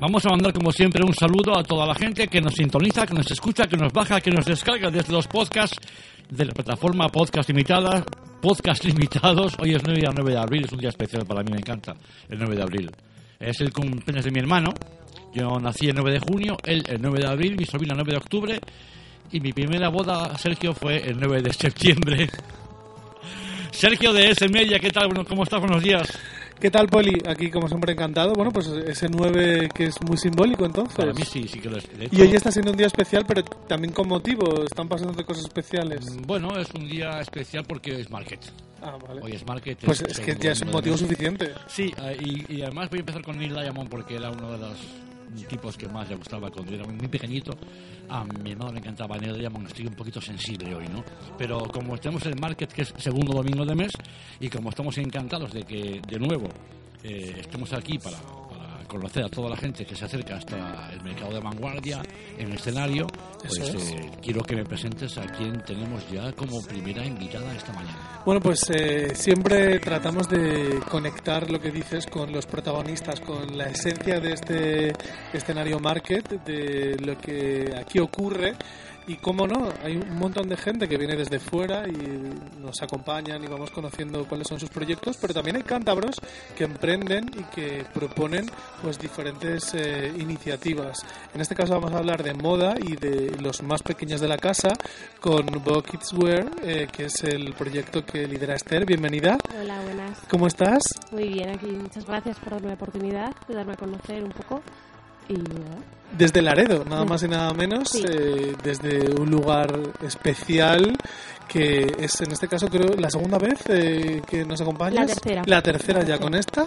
Vamos a mandar, como siempre, un saludo a toda la gente que nos sintoniza, que nos escucha, que nos baja, que nos descarga desde los podcasts de la plataforma Podcast Limitada, Podcast Limitados. Hoy es 9 9 de abril, es un día especial para mí, me encanta, el 9 de abril. Es el cumpleaños de mi hermano. Yo nací el 9 de junio, él el 9 de abril, mi sobrina el 9 de octubre y mi primera boda, Sergio, fue el 9 de septiembre. Sergio de S Media, ¿qué tal? Bueno, ¿Cómo estás? Buenos días. ¿Qué tal, Poli? Aquí, como siempre, encantado. Bueno, pues ese 9 que es muy simbólico, entonces. Para mí sí, sí que lo es. Y hoy está siendo un día especial, pero también con motivo. Están pasando cosas especiales. mm, Bueno, es un día especial porque es market. Ah, vale. Hoy es market. Pues es que ya es un motivo suficiente. Sí, eh, y, y además voy a empezar con Neil Diamond porque era uno de los tipos que más le gustaba cuando era muy pequeñito. A mi hermano le encantaba Neil Diamond, estoy un poquito sensible hoy, ¿no? Pero como en el market, que es segundo domingo de mes, y como estamos encantados de que de nuevo eh, estemos aquí para conocer a toda la gente que se acerca hasta el mercado de vanguardia en el escenario, pues es. eh, quiero que me presentes a quien tenemos ya como primera invitada esta mañana. Bueno, pues eh, siempre tratamos de conectar lo que dices con los protagonistas, con la esencia de este escenario market, de lo que aquí ocurre. Y cómo no, hay un montón de gente que viene desde fuera y nos acompañan y vamos conociendo cuáles son sus proyectos, pero también hay cántabros que emprenden y que proponen pues diferentes eh, iniciativas. En este caso vamos a hablar de moda y de los más pequeños de la casa con Bo Kids Wear, eh, que es el proyecto que lidera Esther. Bienvenida. Hola, buenas. ¿Cómo estás? Muy bien, aquí muchas gracias por darme la oportunidad de darme a conocer un poco. Y Desde Laredo, nada más y nada menos, Sí. eh, desde un lugar especial que es en este caso creo la segunda vez eh, que nos acompañas. La tercera. La tercera ya con esta,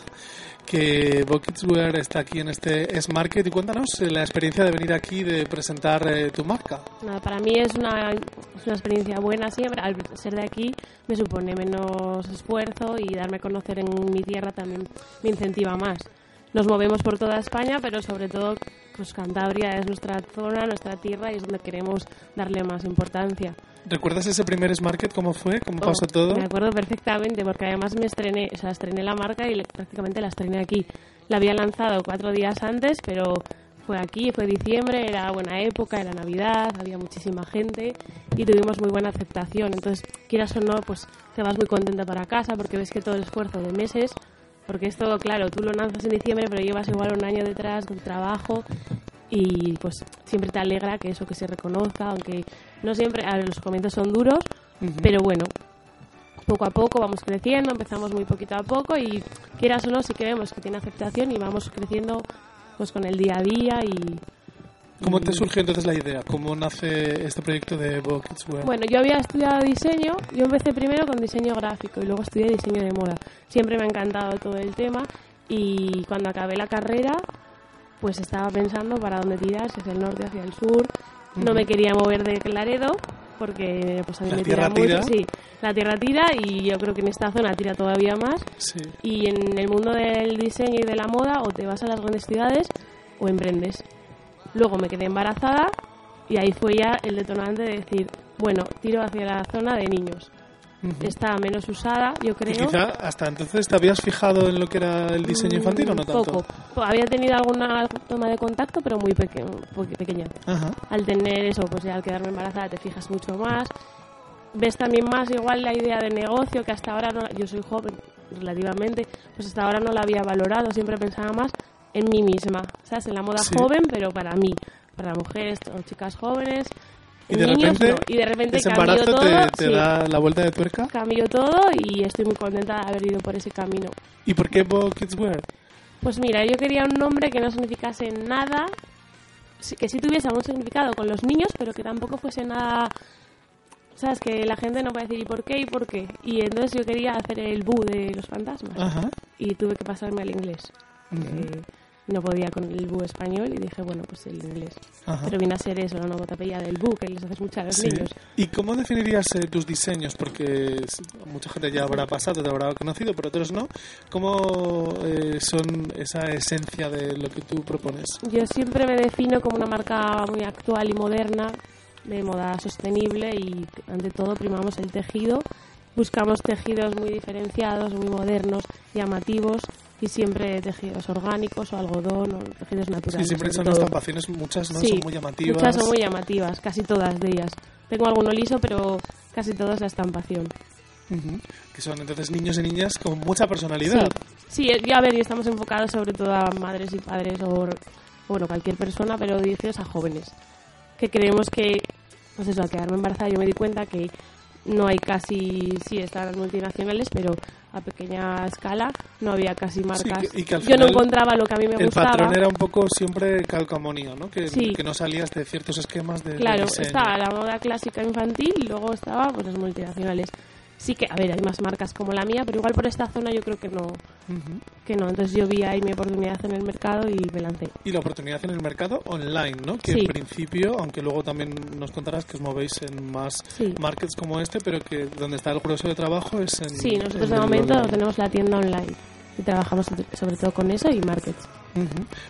que Buckets Wear está aquí en este S-Market y cuéntanos eh, la experiencia de venir aquí de presentar eh, tu marca. nada, para mí es una, es una experiencia buena siempre. Al ser de aquí me supone menos esfuerzo y darme a conocer en mi tierra también me incentiva más. Nos movemos por toda España, pero sobre todo pues Cantabria es nuestra zona, nuestra tierra y es donde queremos darle más importancia. ¿Recuerdas ese primer S-Market cómo fue? ¿Cómo Oh, pasó todo? Me acuerdo perfectamente porque además me estrené, o sea, estrené la marca y prácticamente la estrené aquí. La había lanzado cuatro días antes, pero fue aquí, fue diciembre, era buena época, era Navidad, había muchísima gente y tuvimos muy buena aceptación. Entonces, quieras o no, pues te vas muy contenta para casa porque ves que todo el esfuerzo de meses, porque esto, claro, tú lo lanzas en diciembre, pero llevas igual un año detrás con trabajo y pues siempre te alegra que eso que se reconozca, aunque no siempre, a ver, los comienzos son duros, pero bueno, poco a poco vamos creciendo, empezamos muy poquito a poco y quieras o no, sí que vemos que tiene aceptación y vamos creciendo pues con el día a día y... ¿Cómo te surgió entonces la idea? ¿Cómo nace este proyecto de Buckets? Bueno, yo había estudiado diseño, yo empecé primero con diseño gráfico y luego estudié diseño de moda. Siempre me ha encantado todo el tema y cuando acabé la carrera pues estaba pensando para dónde tirar, si hacia el norte, hacia el sur. No me quería mover de Laredo porque pues a mí La me tierra tira tira. mucho. Sí, la tierra tira y yo creo que en esta zona tira todavía más. Sí. Y en el mundo del diseño y de la moda o te vas a las grandes ciudades o emprendes. Luego me quedé embarazada y ahí fue ya el detonante de decir, bueno, tiro hacia la zona de niños. Ujú. Está menos usada, yo Y creo. quizá hasta entonces te habías fijado en lo que era el diseño infantil o no Mm, tanto. Poco. Po- Había tenido alguna toma de contacto, pero muy peque- pequeña. Ajá. Al tener eso, pues ya al quedarme embarazada te fijas mucho más. Ves también más igual la idea de negocio que hasta ahora no, yo soy joven relativamente, pues hasta ahora no la había valorado, siempre pensaba más en mí misma, ¿sabes? En la moda Sí. joven, pero para mí, para mujeres o chicas jóvenes, Y de niños repente, no. Y de repente ese embarazo todo. te, te sí, da la vuelta de tuerca. cambió todo y estoy muy contenta de haber ido por ese camino. ¿Y por qué Bo Kids Wear? Pues mira, yo quería un nombre que no significase nada, que sí tuviese algún significado con los niños, pero que tampoco fuese nada, sabes, que la gente no puede decir ¿y por qué? ¿y por qué? Y entonces yo quería hacer el bu de los fantasmas Ajá. y tuve que pasarme al inglés. Ujú. Eh, no podía con el bu español y dije, bueno, pues el inglés. Ajá. Pero viene a ser eso, la onomatopeya del bu, que les haces mucho a los Sí. niños. ¿Y cómo definirías eh, tus diseños? Porque mucha gente ya habrá pasado, te habrá conocido, pero otros no. ¿Cómo eh, son esa esencia de lo que tú propones? Yo siempre me defino como una marca muy actual y moderna, de moda sostenible y ante todo primamos el tejido. Buscamos tejidos muy diferenciados, muy modernos, llamativos y siempre tejidos orgánicos o algodón o tejidos Sí, naturales. siempre sobre son todo. estampaciones, muchas no Sí, son muy llamativas. Muchas son muy llamativas, casi todas de ellas. Tengo alguno liso, pero casi todas la estampación. Que son entonces niños y niñas con mucha personalidad. Sí, ya a ver, y estamos enfocados sobre todo a madres y padres o, o, bueno, cualquier persona, pero dirigidos a jóvenes. Que creemos que, pues eso, al quedarme embarazada yo me di cuenta que no hay casi, sí, están las multinacionales, pero a pequeña escala no había casi marcas. que- y que al yo no encontraba lo que a mí me El gustaba. patrón era un poco siempre calcamonía, ¿no? Que, Sí. que no salías de ciertos esquemas de, Claro, estaba la moda clásica infantil y luego estaba pues las multinacionales. Sí que, a ver, hay más marcas como la mía, pero igual por esta zona yo creo que no, que no. Entonces yo vi ahí mi oportunidad en el mercado y me lancé. Y la oportunidad en el mercado online, ¿no? Que Sí. en principio, aunque luego también nos contarás que os movéis en más Sí. markets como este, pero que donde está el grueso de trabajo es en. Sí, nosotros en de momento online. tenemos la tienda online y trabajamos sobre- todo con eso y markets.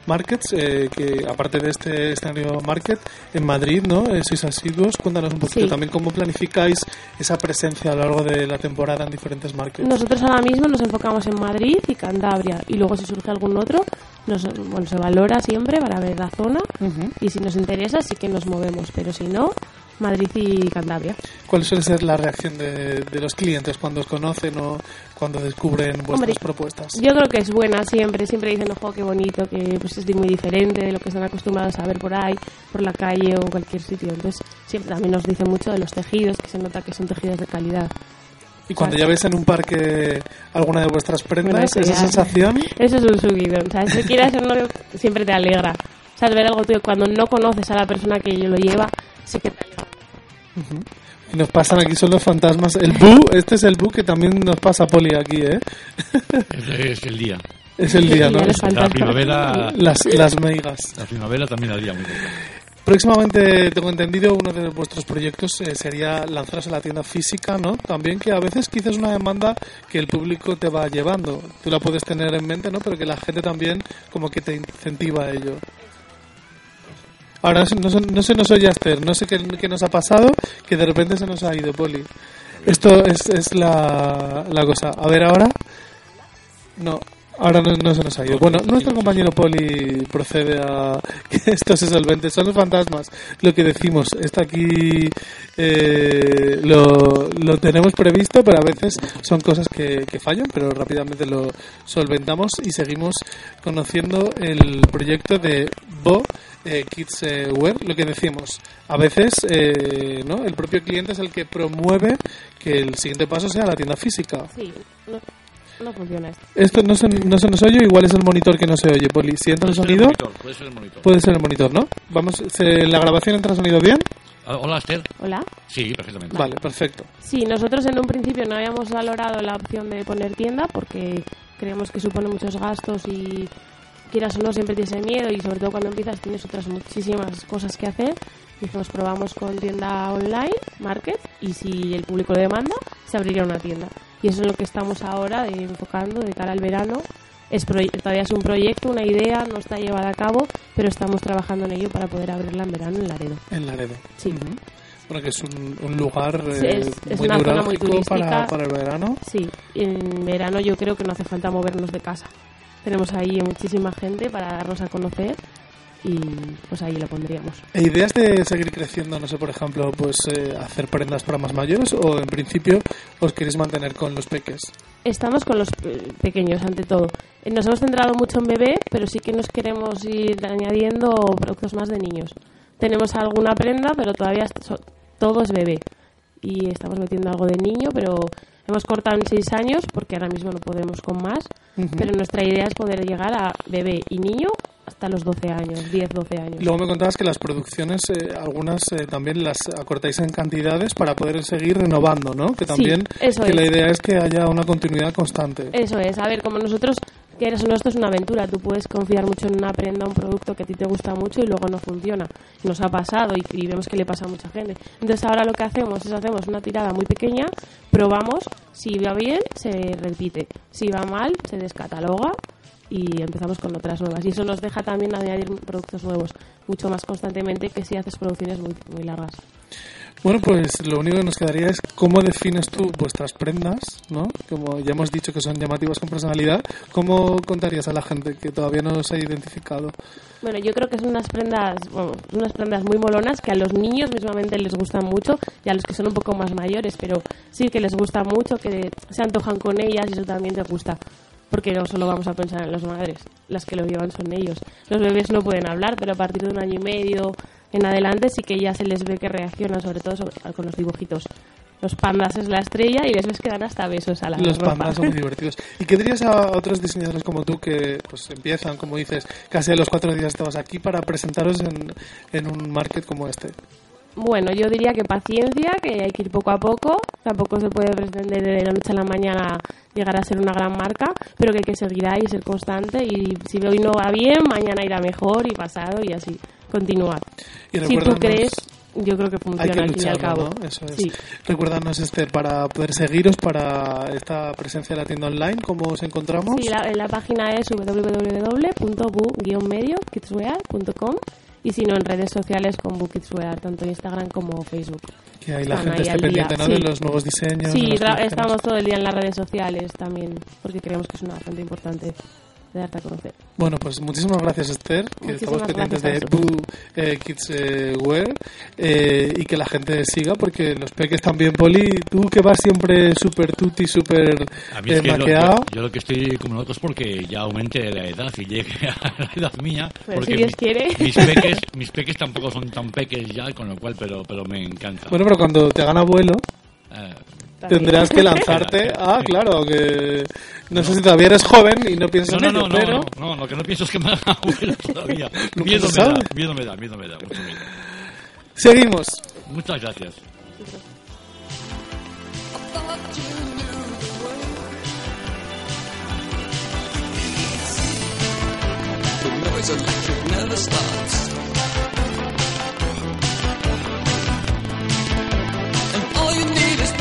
Markets, eh, que aparte de este escenario market, en Madrid, ¿no? Eh, sois asiduos. Cuéntanos un poquito Sí. también cómo planificáis esa presencia a lo largo de la temporada en diferentes markets. Nosotros ahora mismo nos enfocamos en Madrid y Cantabria y luego si surge algún otro, nos, bueno, se valora siempre para ver la zona y si nos interesa sí que nos movemos, pero si no, Madrid y Cantabria. ¿Cuál suele ser la reacción de, de los clientes cuando os conocen o cuando descubren vuestras Hombre, propuestas? Yo creo que es buena siempre, siempre dicen, ojo, qué bonito, que pues es muy diferente de lo que están acostumbrados a ver por ahí, por la calle o cualquier sitio. Entonces, siempre también nos dicen mucho de los tejidos, que se nota que son tejidos de calidad. Y cuando ya en un parque alguna de vuestras prendas, Bueno, eso esa ya- sensación, Eso es un subidón. O sea, si quieres siempre te alegra. O sea, ver algo tuyo cuando no conoces a la persona que lo lleva, sí que te alegra. Y nos pasan aquí son los fantasmas. El Bu, este es el Bu que también nos pasa Poli aquí, ¿eh? Es, es el día. Es el día, ¿no? La primavera, Las, las meigas. la primavera también la día muy bien. Próximamente, tengo entendido, uno de vuestros proyectos eh, sería lanzaros a la tienda física, ¿no? También que a veces quizás es una demanda que el público te va llevando. Tú la puedes tener en mente, ¿no? Pero que la gente también como que te incentiva a ello. Ahora no se, no no se nos oye Aster, no sé qué, qué nos ha pasado, que de repente se nos ha ido, Poli. Esto es, es la, la cosa. A ver, ahora. No, ahora no, no se nos ha ido. Bueno, nuestro compañero Poli procede a que esto se solvente. Son los fantasmas. Lo que decimos, está aquí. eh, lo, tenemos previsto, pero a veces son cosas que, que fallan, pero rápidamente lo solventamos y seguimos conociendo el proyecto de Bo. eh, Kids eh, Wear, lo que decimos, a veces eh, ¿no? el propio cliente es el que promueve que el siguiente paso sea la tienda física. Sí, no, funciona esto. Esto no se, no se nos oye, igual es el monitor que no se oye, Poli. Si entra el sonido, monitor, puede ser el monitor. puede ser el monitor, ¿no? Vamos, se- ¿La grabación entra sonido bien? Ah, Hola, Esther. Hola. Sí, perfectamente. Vale, perfecto. Sí, nosotros en un principio no habíamos valorado la opción de poner tienda porque creemos que supone muchos gastos y quieras o no siempre tienes miedo y sobre todo cuando empiezas tienes otras muchísimas cosas que hacer. Dijimos probamos con tienda online, market y si el público lo demanda se abrirá una tienda. Y eso es lo que estamos ahora enfocando de cara al verano. Es todavía es un proyecto, una idea, no está llevada a cabo, pero estamos trabajando en ello para poder abrirla en verano en Laredo. En Laredo. Sí. Ujú. Bueno, que es un, un lugar Sí, eh, es- muy una zona muy neurálgico para, para el verano. Sí, en verano yo creo que no hace falta movernos de casa. Tenemos ahí muchísima gente para darnos a conocer y pues ahí lo pondríamos. ¿E ideas de seguir creciendo, no sé, por ejemplo, pues eh, hacer prendas para más mayores o en principio os queréis mantener con los peques? Estamos con los eh, pequeños ante todo. Eh, Nos hemos centrado mucho en bebé, pero sí que nos queremos ir añadiendo productos más de niños. Tenemos alguna prenda, pero todavía todo es bebé. Y estamos metiendo algo de niño, pero hemos cortado en 6 años porque ahora mismo no podemos con más. Pero nuestra idea es poder llegar a bebé y niño hasta los 12 años, 10, 12 años. Luego me contabas que las producciones, eh, algunas eh, también las acortáis en cantidades para poder seguir renovando, ¿no? Que Sí, también eso que es. la idea es que haya una continuidad constante. Eso es, a ver, como nosotros, que eres esto es una aventura, tú puedes confiar mucho en una prenda, un producto que a ti te gusta mucho y luego no funciona. Nos ha pasado y, y vemos que le pasa a mucha gente. Entonces ahora lo que hacemos es hacemos una tirada muy pequeña, probamos, si va bien, se repite, si va mal, se descataloga y empezamos con otras nuevas. Y eso nos deja también añadir productos nuevos mucho más constantemente que si haces producciones muy, muy largas. Bueno, pues lo único que nos quedaría es cómo defines tú vuestras prendas, ¿no? Como ya hemos dicho que son llamativas con personalidad, ¿cómo contarías a la gente que todavía no os ha identificado? Bueno, yo creo que son unas prendas, bueno, unas prendas muy molonas que a los niños mismamente les gustan mucho y a los que son un poco más mayores, pero sí que les gusta mucho, que se antojan con ellas y eso también te gusta. Porque no solo vamos a pensar en las madres, las que lo llevan son ellos. Los bebés no pueden hablar, pero a partir de un año y medio en adelante sí que ya se les ve que reaccionan, sobre todo sobre- con los dibujitos. Los pandas es la estrella y les ves que dan hasta besos a la Los ropa. pandas son muy divertidos. ¿Y qué dirías a otros diseñadores como tú que pues empiezan, como dices, casi a los cuatro días estabas aquí para presentaros en, en un market como este? Bueno, yo diría que paciencia, que hay que ir poco a poco. Tampoco se puede pretender de la noche a la mañana llegar a ser una gran marca, pero que hay que seguir ahí, ser constante y si hoy no va bien, mañana irá mejor y pasado y así continuar. Y Si tú crees, yo creo que Hay funciona al fin y al cabo. ¿no? Eso es. Sí. Recuérdanos, Esther, para poder seguiros, para esta presencia de la tienda online, ¿cómo os encontramos? Sí, la, la página es www.bu-kidswear.com y si no en redes sociales con Bukidswear, tanto Instagram como Facebook. Que ahí la gente ahí esté pendiente ¿no? sí. de los nuevos diseños. Sí, estamos todo el día en las redes sociales también, porque creemos que es una fuente importante de darte a conocer. Bueno, pues muchísimas gracias, Esther. Que Muchísimas estamos pendientes de Boo eh, Kids eh, Wear eh, y que la gente siga, porque los peques también, Poli, tú que vas siempre súper tutti, súper eh, que lo, maqueado. yo, yo lo que estoy como loco es porque ya aumente la edad y llegue a la edad mía. Pero porque si Dios mi- quiere. Mis peques, mis peques tampoco son tan peques ya, con lo cual, pero, pero me encanta. Bueno, pero cuando te hagan abuelo. Tendrás que lanzarte. Ah, claro, que no sé si todavía eres joven y no piensas no, en no, ello, no, pero no, no, lo que no pienso es que me haga abuelo todavía. Miedo, me da, miedo me da, miedo me da, mucho miedo. seguimos. Muchas gracias. The noise electric never stops.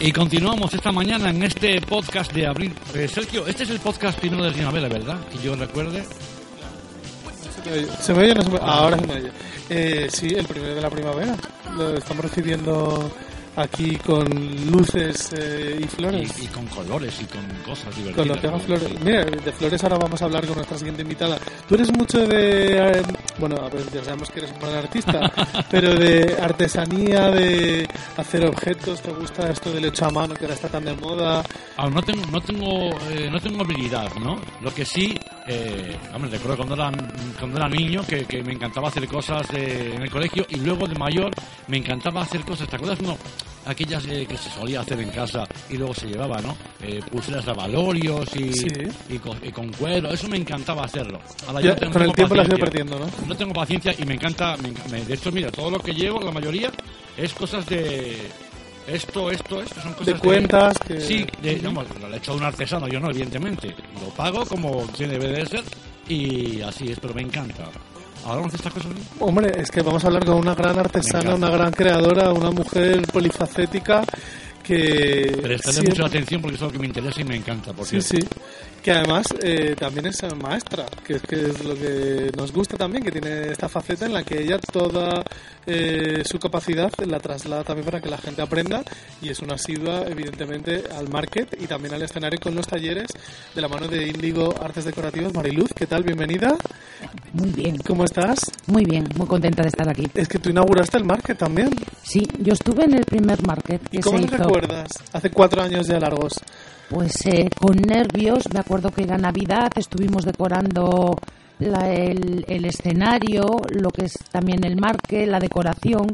Y continuamos esta mañana en este podcast de abril. Eh, Sergio, este es el podcast primero de primavera, ¿verdad? Que yo recuerde. ¿Se me oye o no se me oye? Ahora se me oye. Eh, sí, el primero de la primavera. Lo estamos recibiendo aquí con luces eh, y flores. Y, y con colores y con cosas divertidas. Con lo que haga flores. Mira, de flores ahora vamos a hablar con nuestra siguiente invitada. Tú eres mucho de. eh, bueno, ya sabemos que eres un gran artista, pero de artesanía, de hacer objetos. ¿Te gusta esto del hecho a mano que ahora está tan de moda? Ah, no tengo, no tengo, eh, no tengo habilidad, ¿no? Lo que sí, eh, hombre, recuerdo cuando era, cuando era niño que, que me encantaba hacer cosas de- en el colegio y luego de mayor me encantaba hacer cosas, ¿te acuerdas? No, aquellas eh, que se solía hacer en casa y luego se llevaba, ¿no? Eh, pulseras de valorios y, Sí. y, con, y con cuero, eso me encantaba hacerlo. Ahora Ya, yo tengo- con el tiempo lo has ido paciencia. perdiendo, ¿no? No tengo paciencia y me encanta, me de hecho, mira, todo lo que llevo, la mayoría, es cosas de esto, esto, esto, son cosas De cuentas que. Sí, de, lo he hecho de un artesano, yo no, evidentemente. Lo pago como tiene debe de ser y así es, pero me encanta. ¿Hablamos de estas cosas? Hombre, es que vamos a hablar con una gran artesana, una gran creadora, una mujer polifacética que... Prestadle siempre- mucha atención porque es algo que me interesa y me encanta, por Sí, cierto. sí. Que además eh, también es maestra, que es, que es lo que nos gusta también, que tiene esta faceta en la que ella toda eh, su capacidad la traslada también para que la gente aprenda y es una asidua evidentemente al market y también al escenario con los talleres de la mano de Índigo Artes Decorativas. Mariluz, ¿qué tal? Bienvenida. Muy bien, ¿Cómo estás? muy bien, muy contenta de estar aquí. Es que tú inauguraste el market también. Sí, yo estuve en el primer market ¿Y que cómo se hizo. recuerdas? Hace cuatro años ya largos. Pues eh, con nervios, me acuerdo que era Navidad, estuvimos decorando la- el, el escenario, lo que es también el marque, la decoración.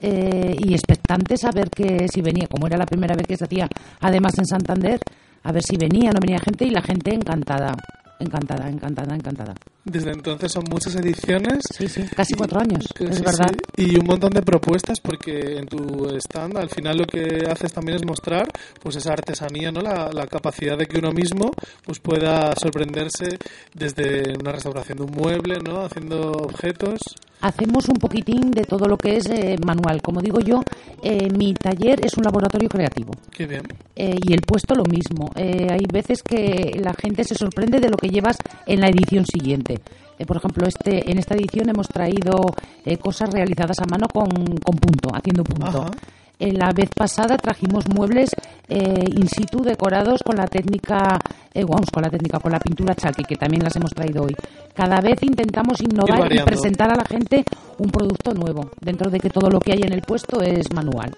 eh, y expectantes a ver que si venía, como era la primera vez que se hacía, además en Santander, a ver si venía, no venía gente y la gente encantada, encantada, encantada, encantada. Desde entonces son muchas ediciones. Sí, sí, casi cuatro años, Que es sí, verdad. sí. Y un montón de propuestas porque en tu stand al final lo que haces también es mostrar pues esa artesanía, ¿no? La, la capacidad de que uno mismo pues pueda sorprenderse desde una restauración de un mueble, ¿no? Haciendo objetos. Hacemos un poquitín de todo lo que es eh, manual. Como digo yo, eh, mi taller es un laboratorio creativo. Qué bien. Eh, y el puesto lo mismo. Eh, hay veces que la gente se sorprende de lo que llevas en la edición siguiente. Eh, por ejemplo, este, en esta edición hemos traído eh, cosas realizadas a mano con, con punto, haciendo punto. Ajá. Eh, la vez pasada trajimos muebles eh, in situ decorados con la técnica, eh, vamos, con la técnica, con la pintura chalky, que también las hemos traído hoy. Cada vez intentamos innovar y presentar a la gente un producto nuevo, dentro de que todo lo que hay en el puesto es manual.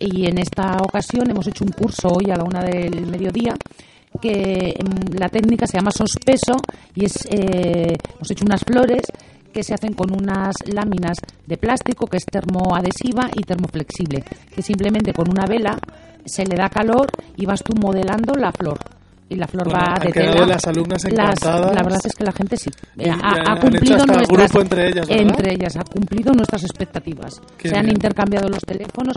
Y en esta ocasión hemos hecho un curso hoy a la una del mediodía que mm, la técnica se llama sospeso y es eh, hemos hecho unas flores que se hacen con unas láminas de plástico que es termoadhesiva y termoflexible, que simplemente con una vela se le da calor y vas tú modelando la flor. Y la flor Bueno, va de tela. las alumnas Las- encantadas. la verdad es que la gente sí. Y ha, ha hecho cumplido nuestras grupo entre ellas, ¿verdad? entre ellas ha cumplido nuestras expectativas. Qué se han intercambiado los teléfonos.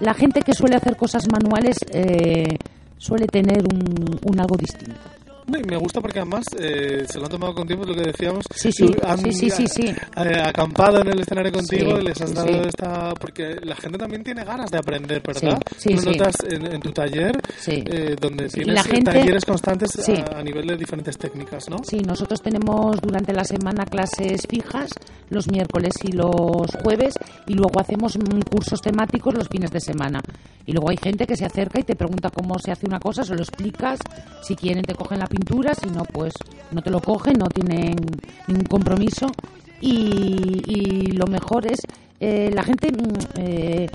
La gente que suele hacer cosas manuales eh, suele tener un, un algo distinto. No, y me gusta porque además eh, se lo han tomado con tiempo, lo que decíamos. Sí, sí, han, sí, sí, sí, sí. eh, acampado en el escenario contigo, Sí, les has dado esta. Porque la gente también tiene ganas de aprender, ¿verdad? Sí, sí. notas en, en tu taller, eh, donde y tienes la gente- talleres constantes a, a nivel de diferentes técnicas, ¿no? Sí, nosotros tenemos durante la semana clases fijas los miércoles y los jueves y luego hacemos mm, cursos temáticos los fines de semana. Y luego hay gente que se acerca y te pregunta cómo se hace una cosa, se lo explicas, si quieren te cogen la pintura, si no, pues no te lo cogen, no tienen ningún compromiso. Y, y lo mejor es eh, la gente mm, eh,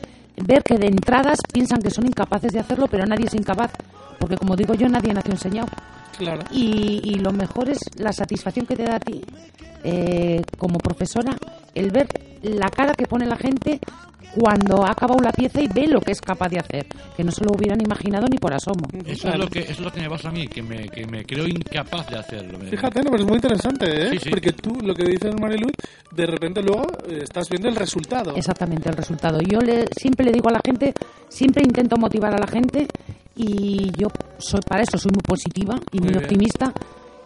ver que de entradas piensan que son incapaces de hacerlo, pero nadie es incapaz. Porque como digo yo, nadie nació enseñado. Claro. Y, y lo mejor es la satisfacción que te da a ti eh, como profesora el ver la cara que pone la gente cuando ha acabado la pieza y ve lo que es capaz de hacer, que no se lo hubieran imaginado ni por asomo. Eso es, lo que, eso es lo que me pasa a mí, que me, que me creo incapaz de hacerlo. Fíjate, no, pero es muy interesante, ¿eh? Sí, sí. Porque tú, lo que dices, Mariluz, de repente luego eh, estás viendo el resultado. Exactamente, el resultado. Yo le, siempre le digo a la gente, siempre intento motivar a la gente y yo soy para eso soy muy positiva y muy, Muy bien.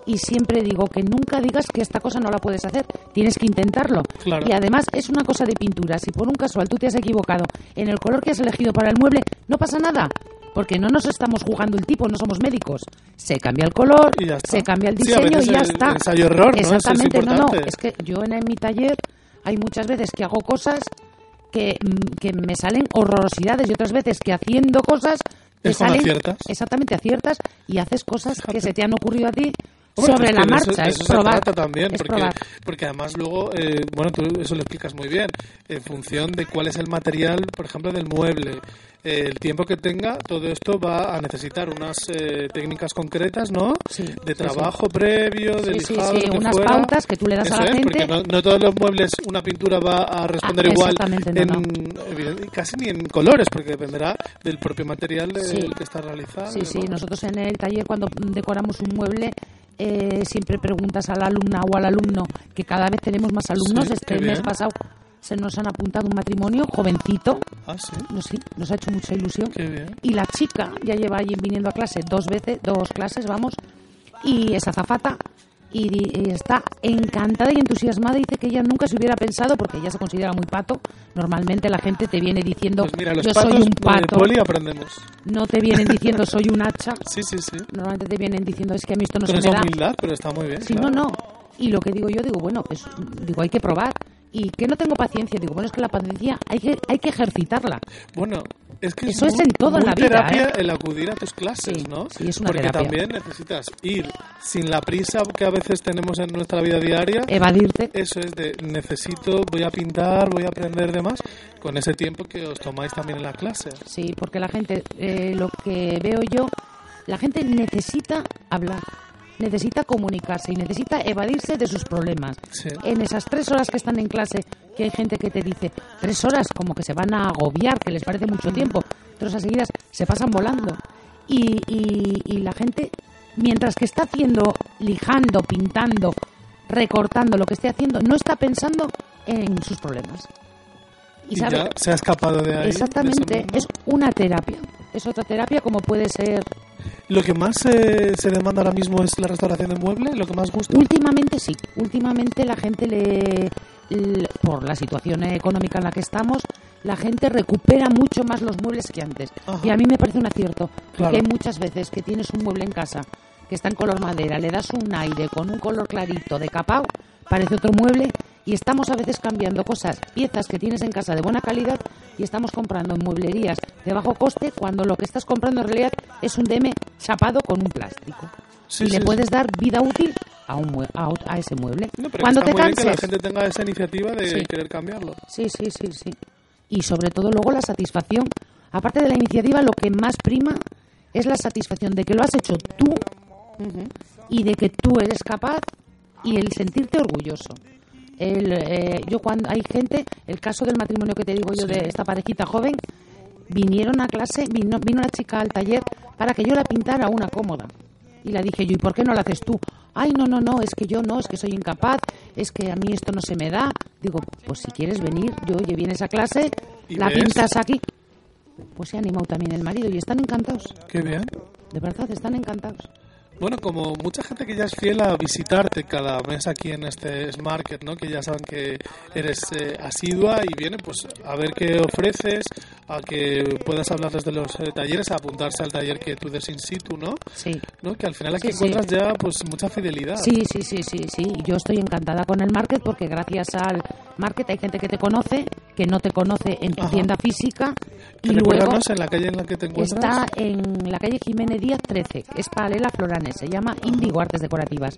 Y siempre digo que nunca digas que esta cosa no la puedes hacer, tienes que intentarlo. Claro. Y además es una cosa de pintura, si por un casual tú te has equivocado en el color que has elegido para el mueble, no pasa nada. Porque no nos estamos jugando el tipo, no somos médicos. Se cambia el color, se cambia el diseño y ya el está. ensayo-error, ¿no? Es Exactamente, no. Es que yo en, en mi taller hay muchas veces que hago cosas que, mm, que me salen horrorosidades y otras veces que haciendo cosas te Es salen aciertas. exactamente aciertas y haces cosas que se te han ocurrido a ti Hombre, sobre la de marcha, eso, de es eso probar. se trata también, es porque, porque además luego, eh, bueno, tú eso lo explicas muy bien, en función de cuál es el material, por ejemplo, del mueble, eh, el tiempo que tenga, todo esto va a necesitar unas eh, técnicas concretas, ¿no? Sí, de sí, trabajo previo, de lijado, sí, de unas fuera. pautas que tú le das a Eso la es, gente. porque no, no todos los muebles una pintura va a responder Ah, igual exactamente, no, en, casi ni en colores, porque dependerá del propio material del Sí. que está realizado. Sí, sí, ¿no? nosotros en el taller cuando decoramos un mueble eh, siempre preguntas a la alumna o al alumno, que cada vez tenemos más alumnos. Sí, este mes pasado se nos han apuntado un matrimonio jovencito, Ah, sí, no, sí, nos ha hecho mucha ilusión. qué bien. Y la chica ya lleva allí viniendo a clase dos veces, dos clases, vamos, y es azafata. Y, está encantada y entusiasmada. Dice que ella nunca se hubiera pensado, porque ella se considera muy pato. Normalmente la gente te viene diciendo, Pues mira, los yo patos soy un pato. poli aprendemos. No te vienen diciendo, soy un hacha. Sí, sí, sí. Normalmente te vienen diciendo, es que a mí esto no Con se me esa da. humildad, pero está muy bien. Sí, claro. no, no. Y lo que digo yo, digo, bueno, pues digo, hay que probar. Y que no tengo paciencia, digo, bueno, es que la paciencia hay que, hay que ejercitarla. Bueno, es que Eso es muy- en muy la vida, terapia ¿eh? el acudir a tus clases, Sí, ¿no? sí, es una Porque terapia. también necesitas ir sin la prisa que a veces tenemos en nuestra vida diaria. Evadirte. Eso es de necesito, voy a pintar, voy a aprender de más, con ese tiempo que os tomáis también en la clase. Sí, porque la gente, eh, lo que veo yo, la gente necesita hablar, necesita comunicarse y necesita evadirse de sus problemas. Sí. En esas tres horas que están en clase, que hay gente que te dice, tres horas como que se van a agobiar, que les parece mucho tiempo, tres horas seguidas se pasan volando. Y, y- y la gente, mientras que está haciendo, lijando, pintando, recortando lo que esté haciendo, no está pensando en sus problemas. Y, sabe- ya se ha escapado de ahí. Exactamente, es una terapia. Es otra terapia como puede ser... Lo que más eh, se demanda ahora mismo es la restauración de muebles, lo que más gusta. Últimamente sí, últimamente la gente le, le- por la situación económica en la que estamos, la gente recupera mucho más los muebles que antes. Ajá. Y a mí me parece un acierto, porque Claro. hay muchas veces que tienes un mueble en casa que está en color madera, le das un aire con un color clarito de capao, parece otro mueble y estamos a veces cambiando cosas, piezas que tienes en casa de buena calidad y estamos comprando en mueblerías de bajo coste cuando lo que estás comprando en realidad es un DM chapado con un plástico. Sí, y sí, le sí. puedes dar vida útil a, un mue- a, ese mueble. No, pero Cuando está te muy bien que la gente tenga esa iniciativa de querer cambiarlo. Sí, sí, sí, sí. Y sobre todo luego la satisfacción. Aparte de la iniciativa, lo que más prima es la satisfacción de que lo has hecho tú y de que tú eres capaz y el sentirte orgulloso. El, eh, yo cuando hay gente, el caso del matrimonio que te digo yo de esta parejita joven, vinieron a clase, vino, vino una chica al taller para que yo la pintara una cómoda. Y la dije yo, ¿y por qué no la haces tú? Ay, no, no, no, es que yo no, es que soy incapaz, es que a mí esto no se me da. Digo, pues si quieres venir, yo, oye, vienes a clase, ¿Y la ves? pintas aquí. Pues se ha animado también el marido y están encantados. Qué bien. De verdad, están encantados. Bueno, como mucha gente que ya es fiel a visitarte cada mes aquí en este Market, ¿no? Que ya saben que eres eh, asidua y viene pues a ver qué ofreces, a que puedas hablarles de los eh, talleres, a apuntarse al taller que tú des in situ, ¿no? Sí. ¿No? Que al final aquí Sí, sí. encuentras ya pues mucha fidelidad. Sí, sí, sí, sí, sí. Yo estoy encantada con el market porque gracias al market hay gente que te conoce, que no te conoce en tu Ajá. tienda física y luego en la calle en la que te encuentras. está en la calle Jiménez Díaz 13, es paralela a Floranes, se llama Indigo Artes Decorativas.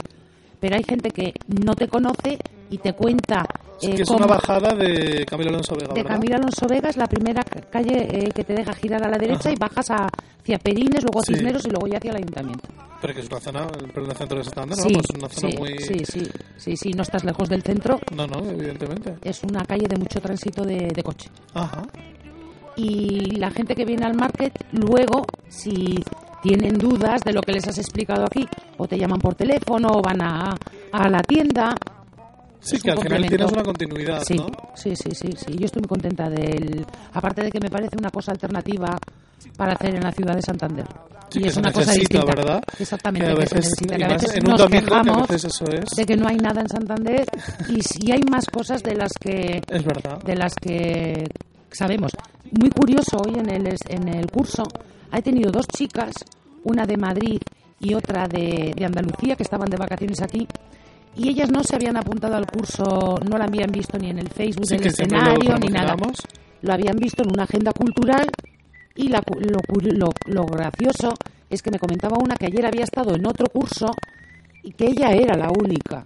Pero hay gente que no te conoce y te cuenta eh, que es una bajada de Camilo Alonso Vega, de ¿verdad? Camilo Alonso Vega es la primera ca- calle eh, que te deja girar a la derecha Ajá. y bajas a- hacia Perines, luego a Sí. Cisneros y luego ya hacia el ayuntamiento. Pero que es una zona, pero en el centro de Santander, Sí, vamos, una zona sí, muy... sí, sí, sí, sí, no estás lejos del centro, No, no, evidentemente. es una calle de mucho tránsito de, de coche. Ajá. Y la gente que viene al market, luego, si tienen dudas de lo que les has explicado aquí, o te llaman por teléfono, o van a, a la tienda. Sí, Es que un al final tienes una continuidad, Sí, ¿no? sí, sí, sí, sí. Yo estoy muy contenta del. Aparte de que me parece una cosa alternativa para hacer en la ciudad de Santander. Sí, y que es una cosa necesita, distinta. ¿verdad? Exactamente. Que a veces, que a en un nos domingo, que a quejamos veces eso es... de que no hay nada en Santander y si hay más cosas de las que Es verdad. de las que sabemos. Muy curioso hoy en el, en el curso, he tenido dos chicas, una de Madrid y otra de, de Andalucía, que estaban de vacaciones aquí, y ellas no se habían apuntado al curso, no la habían visto ni en el Facebook Sí, del escenario, ni nada. Lo habían visto en una agenda cultural y la lo, lo, lo gracioso es que me comentaba una que ayer había estado en otro curso y que ella era la única.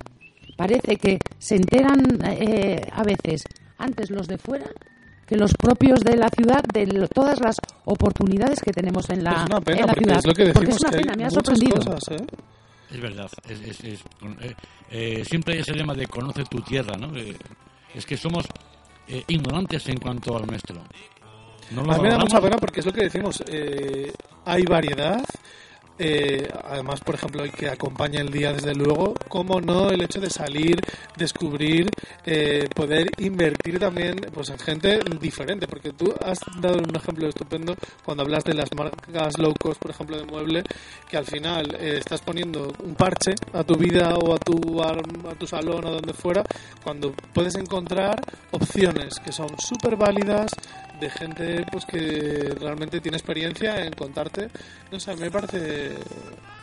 Parece que se enteran eh, a veces antes los de fuera que los propios de la ciudad de lo- todas las oportunidades que tenemos en la, es una pena, en la ciudad. es lo que Porque decimos, es una que hay pena, me ha sorprendido. cosas, ¿eh? Es verdad. Es, es- es- con- eh, eh, siempre hay ese lema de conoce tu tierra, ¿no? Eh, es que somos eh, ignorantes en cuanto al nuestro. No A mí me da valoramos. mucha pena porque es lo que decimos, eh, hay variedad, eh, además, por ejemplo, el que acompaña el día, desde luego, como no el hecho de salir, descubrir, eh, poder invertir también pues en gente diferente, porque tú has dado un ejemplo estupendo cuando hablas de las marcas low cost, por ejemplo, de mueble, que al final eh, estás poniendo un parche a tu vida o a tu, a tu salón o donde fuera, cuando puedes encontrar opciones que son súper válidas de gente pues que realmente tiene experiencia en contarte. No sé, me parece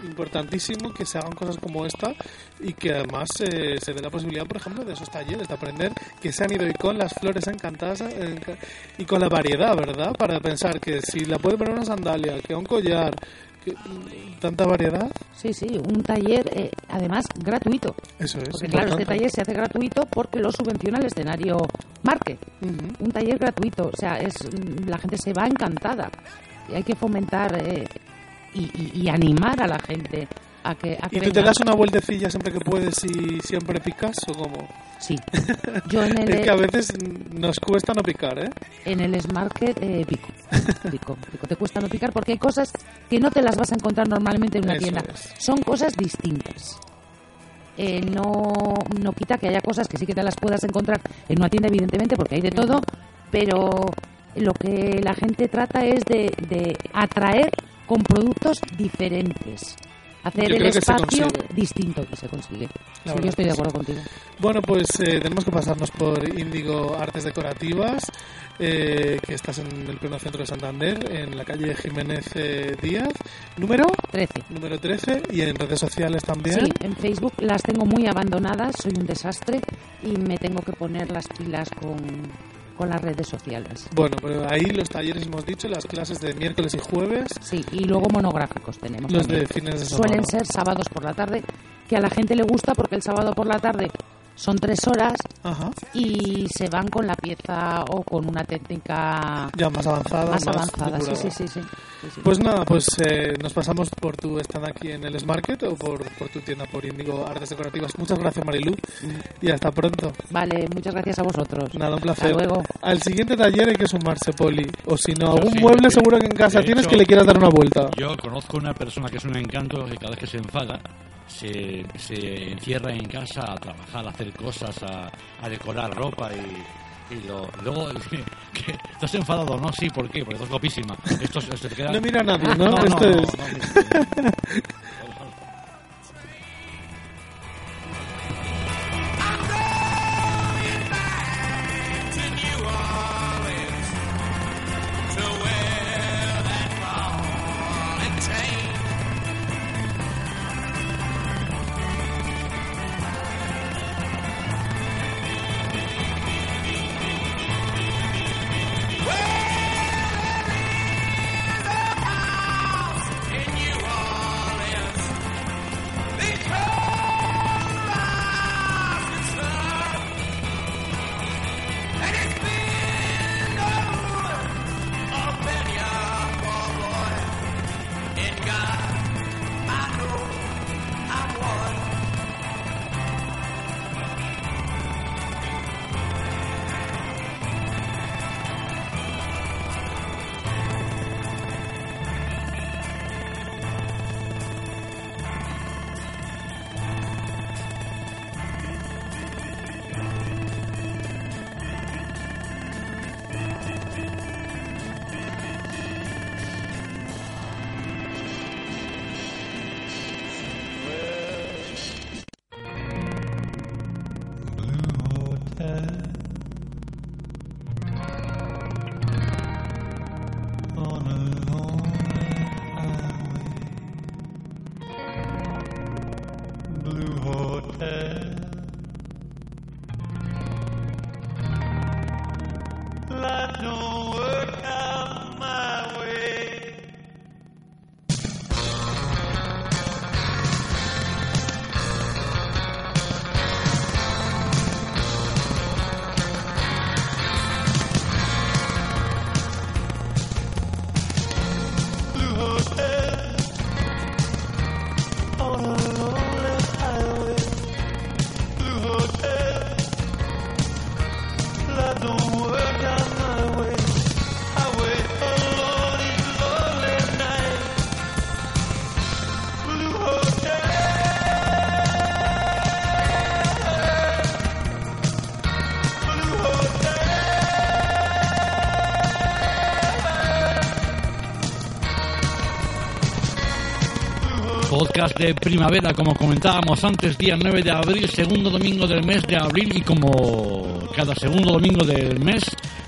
importantísimo que se hagan cosas como esta y que además eh, se dé la posibilidad, por ejemplo, de esos talleres, de aprender que se han ido y con las flores encantadas enca- y con la variedad, ¿verdad? Para pensar que si la puede poner una sandalia, que un collar, tanta variedad, Sí, sí, un taller, eh, además, gratuito. eso es. Porque claro, este taller se hace gratuito porque lo subvenciona el escenario Market. Ujú. Un taller gratuito, o sea, es la gente se va encantada. Y hay que fomentar eh, y, y- y animar a la gente a que, a que ¿Y tú te das una vueltecilla siempre que puedes y siempre picas o cómo? Sí. Yo en el, Es que a veces nos cuesta no picar, ¿eh? en el Smarket eh, pico. pico. Pico. Te cuesta no picar porque hay cosas que no te las vas a encontrar normalmente en una Eso tienda. es. Son cosas distintas. Eh, no, no quita que haya cosas que sí que te las puedas encontrar en una tienda, evidentemente, porque hay de todo, pero lo que la gente trata es de, de atraer con productos diferentes. Hacer el que espacio distinto y se consigue. Sí, yo estoy de que sí. acuerdo contigo. Bueno, pues eh, tenemos que pasarnos por Índigo Artes Decorativas, eh, que estás en el pleno centro de Santander, en la calle Jiménez eh, Díaz, número 13. número 13, y en redes sociales también. Sí, en Facebook las tengo muy abandonadas, soy un desastre y me tengo que poner las pilas con, con las redes sociales. Bueno, pero ahí los talleres hemos dicho, las clases de miércoles y jueves, Sí, y luego monográficos tenemos. los también. de fines de semana. Suelen ser sábados por la tarde, que a la gente le gusta porque el sábado por la tarde son tres horas Ajá, y se van con la pieza o con una técnica ya más avanzada, más más, avanzada. Sí, sí, sí. Pues nada, pues eh, nos pasamos por tu stand aquí en el Smarket o por, por tu tienda por Índigo Artes Decorativas. Muchas gracias, Marilu, y hasta pronto. Vale, muchas gracias a vosotros. Nada, un placer. Hasta luego. Al siguiente taller hay que sumarse, Poli. O si no, algún sí, mueble seguro que en casa tienes hecho, que le quieras dar una vuelta. Yo conozco una persona que es un encanto que cada vez que se enfada se, se encierra en casa a trabajar, a hacer cosas, a, a decorar ropa y, y lo, luego que, ¿estás enfadado? No, sí, ¿por qué? Porque estás guapísima. Esto te queda... No mira a nadie, ¿no? no, no, no, 嗯 De primavera, como comentábamos antes, día 9 de abril, segundo domingo del mes de abril y como cada segundo domingo del mes,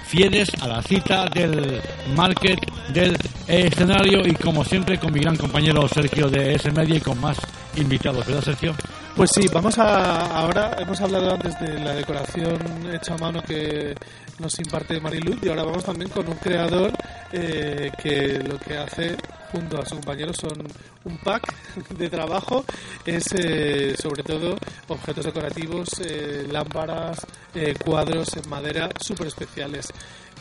fieles a la cita del market del escenario y como siempre con mi gran compañero Sergio de S Media y con más invitados, ¿verdad Sergio? Pues sí, vamos a. Ahora hemos hablado antes de la decoración hecha a mano que nos imparte Mariluz y ahora vamos también con un creador eh, que lo que hace junto a su compañero son un pack de trabajo. Es eh, sobre todo objetos decorativos, eh, lámparas, eh, cuadros en madera súper especiales.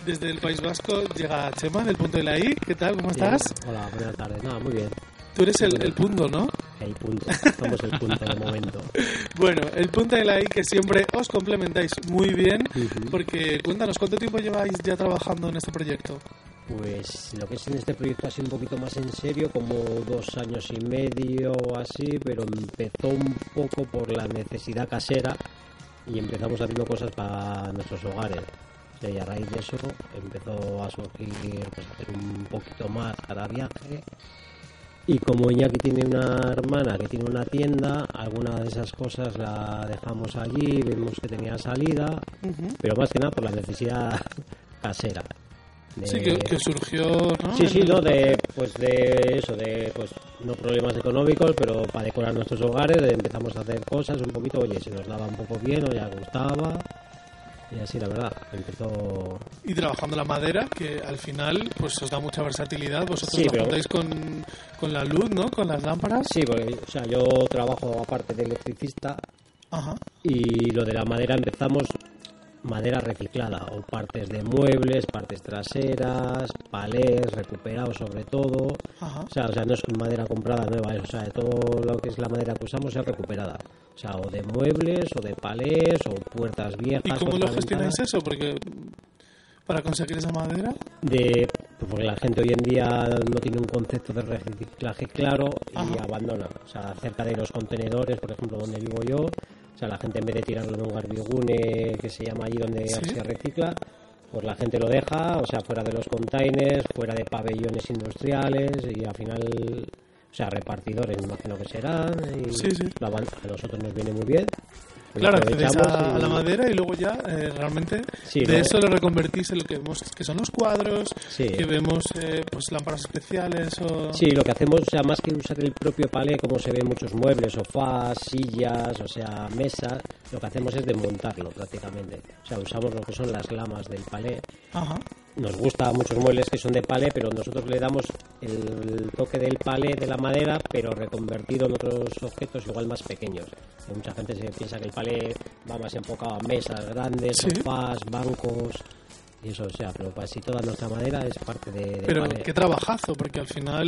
Desde el País Vasco llega Chema del punto de la I. ¿Qué tal? ¿Cómo estás? Hola, buenas tardes. Nada, muy bien. Tú eres el, el punto, ¿no? El punto. Somos el punto de momento. Bueno, el punto de la I que siempre os complementáis muy bien, Ujú. porque cuéntanos, ¿cuánto tiempo lleváis ya trabajando en este proyecto? Pues lo que es en este proyecto ha sido un poquito más en serio, como dos años y medio o así, pero empezó un poco por la necesidad casera y empezamos haciendo cosas para nuestros hogares. Y a raíz de eso empezó a surgir pues, hacer un poquito más cada viaje. Y como Iñaki tiene una hermana que tiene una tienda, alguna de esas cosas la dejamos allí, vemos que tenía salida, pero más que nada por la necesidad casera. De- Sí, que, que surgió, ¿no? Sí, sí, no, de, pues de eso, de, pues, no problemas económicos, pero para decorar nuestros hogares empezamos a hacer cosas un poquito, oye, se nos daba un poco bien o ya gustaba, y así la verdad, empezó... Y trabajando la madera, que al final pues os da mucha versatilidad. Vosotros Sí, lo pero- con, con la luz, ¿no? Con las lámparas. Sí, porque, o sea, yo trabajo aparte de electricista Ajá. y lo de la madera empezamos madera reciclada o partes de muebles, partes traseras, palés recuperados sobre todo. Ajá. O sea, o sea, no es madera comprada nueva, es, o sea, de todo lo que es la madera que usamos es recuperada. O sea, o de muebles, o de palés, o puertas viejas. ¿Y cómo lo gestionáis eso? Porque para conseguir esa madera, De, pues porque la gente hoy en día no tiene un concepto de reciclaje claro y Ajá. abandona. O sea, cerca de los contenedores, por ejemplo, donde vivo yo, o sea, la gente en vez de tirarlo en un garbigune que se llama allí donde Sí. se recicla, pues la gente lo deja, o sea, fuera de los containers, fuera de pabellones industriales y al final, o sea, repartidores, me imagino que serán. Y Sí, sí. a nosotros nos viene muy bien. Claro, aprovechamos a, y- la madera y luego ya eh, realmente Sí, de eso lo reconvertís en lo que vemos que son los cuadros, Sí. que vemos eh, pues lámparas especiales o... Sí, lo que hacemos, o sea, más que usar el propio palé, como se ve en muchos muebles, sofás, sillas, o sea, mesas, lo que hacemos es desmontarlo prácticamente. O sea, usamos lo que son las lamas del palé. Ajá. Nos gusta muchos muebles que son de palé, pero nosotros le damos el toque del palé de la madera, pero reconvertido en otros objetos igual más pequeños. Mucha gente se piensa que el palé va más enfocado a mesas grandes, sofás, bancos y eso, o sea, pero casi toda nuestra madera es parte de, de Pero palé. qué trabajazo, porque al final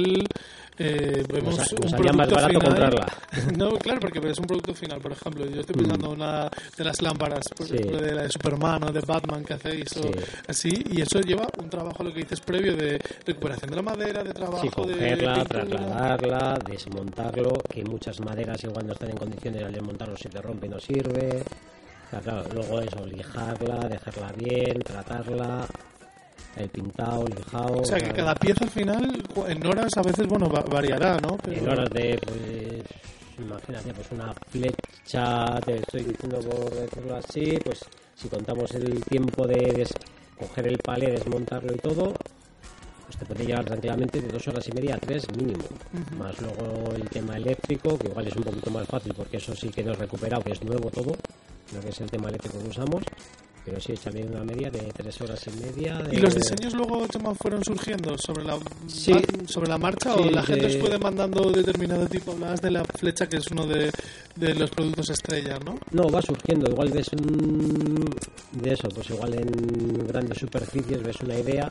eh, vemos Nos- un salía más producto barato final. comprarla. No, claro, porque ves un producto final. Por ejemplo, yo estoy pensando en una de las lámparas, por Sí. ejemplo, de la de Superman o de Batman que hacéis, o Sí. así, y eso lleva un trabajo, lo que dices, previo de recuperación de la madera, de trabajo, Sí, de cogerla, pintura. trasladarla, desmontarlo, que muchas maderas igual no están en condiciones al desmontarlo si te rompe no sirve. Claro, luego eso, lijarla, dejarla bien, tratarla, el pintado, el lijado. O sea, que cada pieza al final, en horas a veces, bueno, va- variará, ¿no? Pero- En horas de, pues, imagínate, pues una flecha, te estoy diciendo por decirlo así, pues si contamos el tiempo de coger el palé, desmontarlo y todo, pues te puede llevar tranquilamente de dos horas y media a tres mínimo. Más luego el tema eléctrico, que igual es un poquito más fácil porque eso sí que no es recuperado, que es nuevo todo, lo que es el tema eléctrico que usamos. Pero sí, échale una media de tres horas y media. De... ¿Y los diseños luego Chema, fueron surgiendo sobre la, Sí. sobre la marcha o Sí, la gente de- os fue demandando determinado tipo? Hablabas de la flecha, que es uno de, de los productos estrella, ¿no? No, va surgiendo. Igual ves un... de eso, pues igual en grandes superficies ves una idea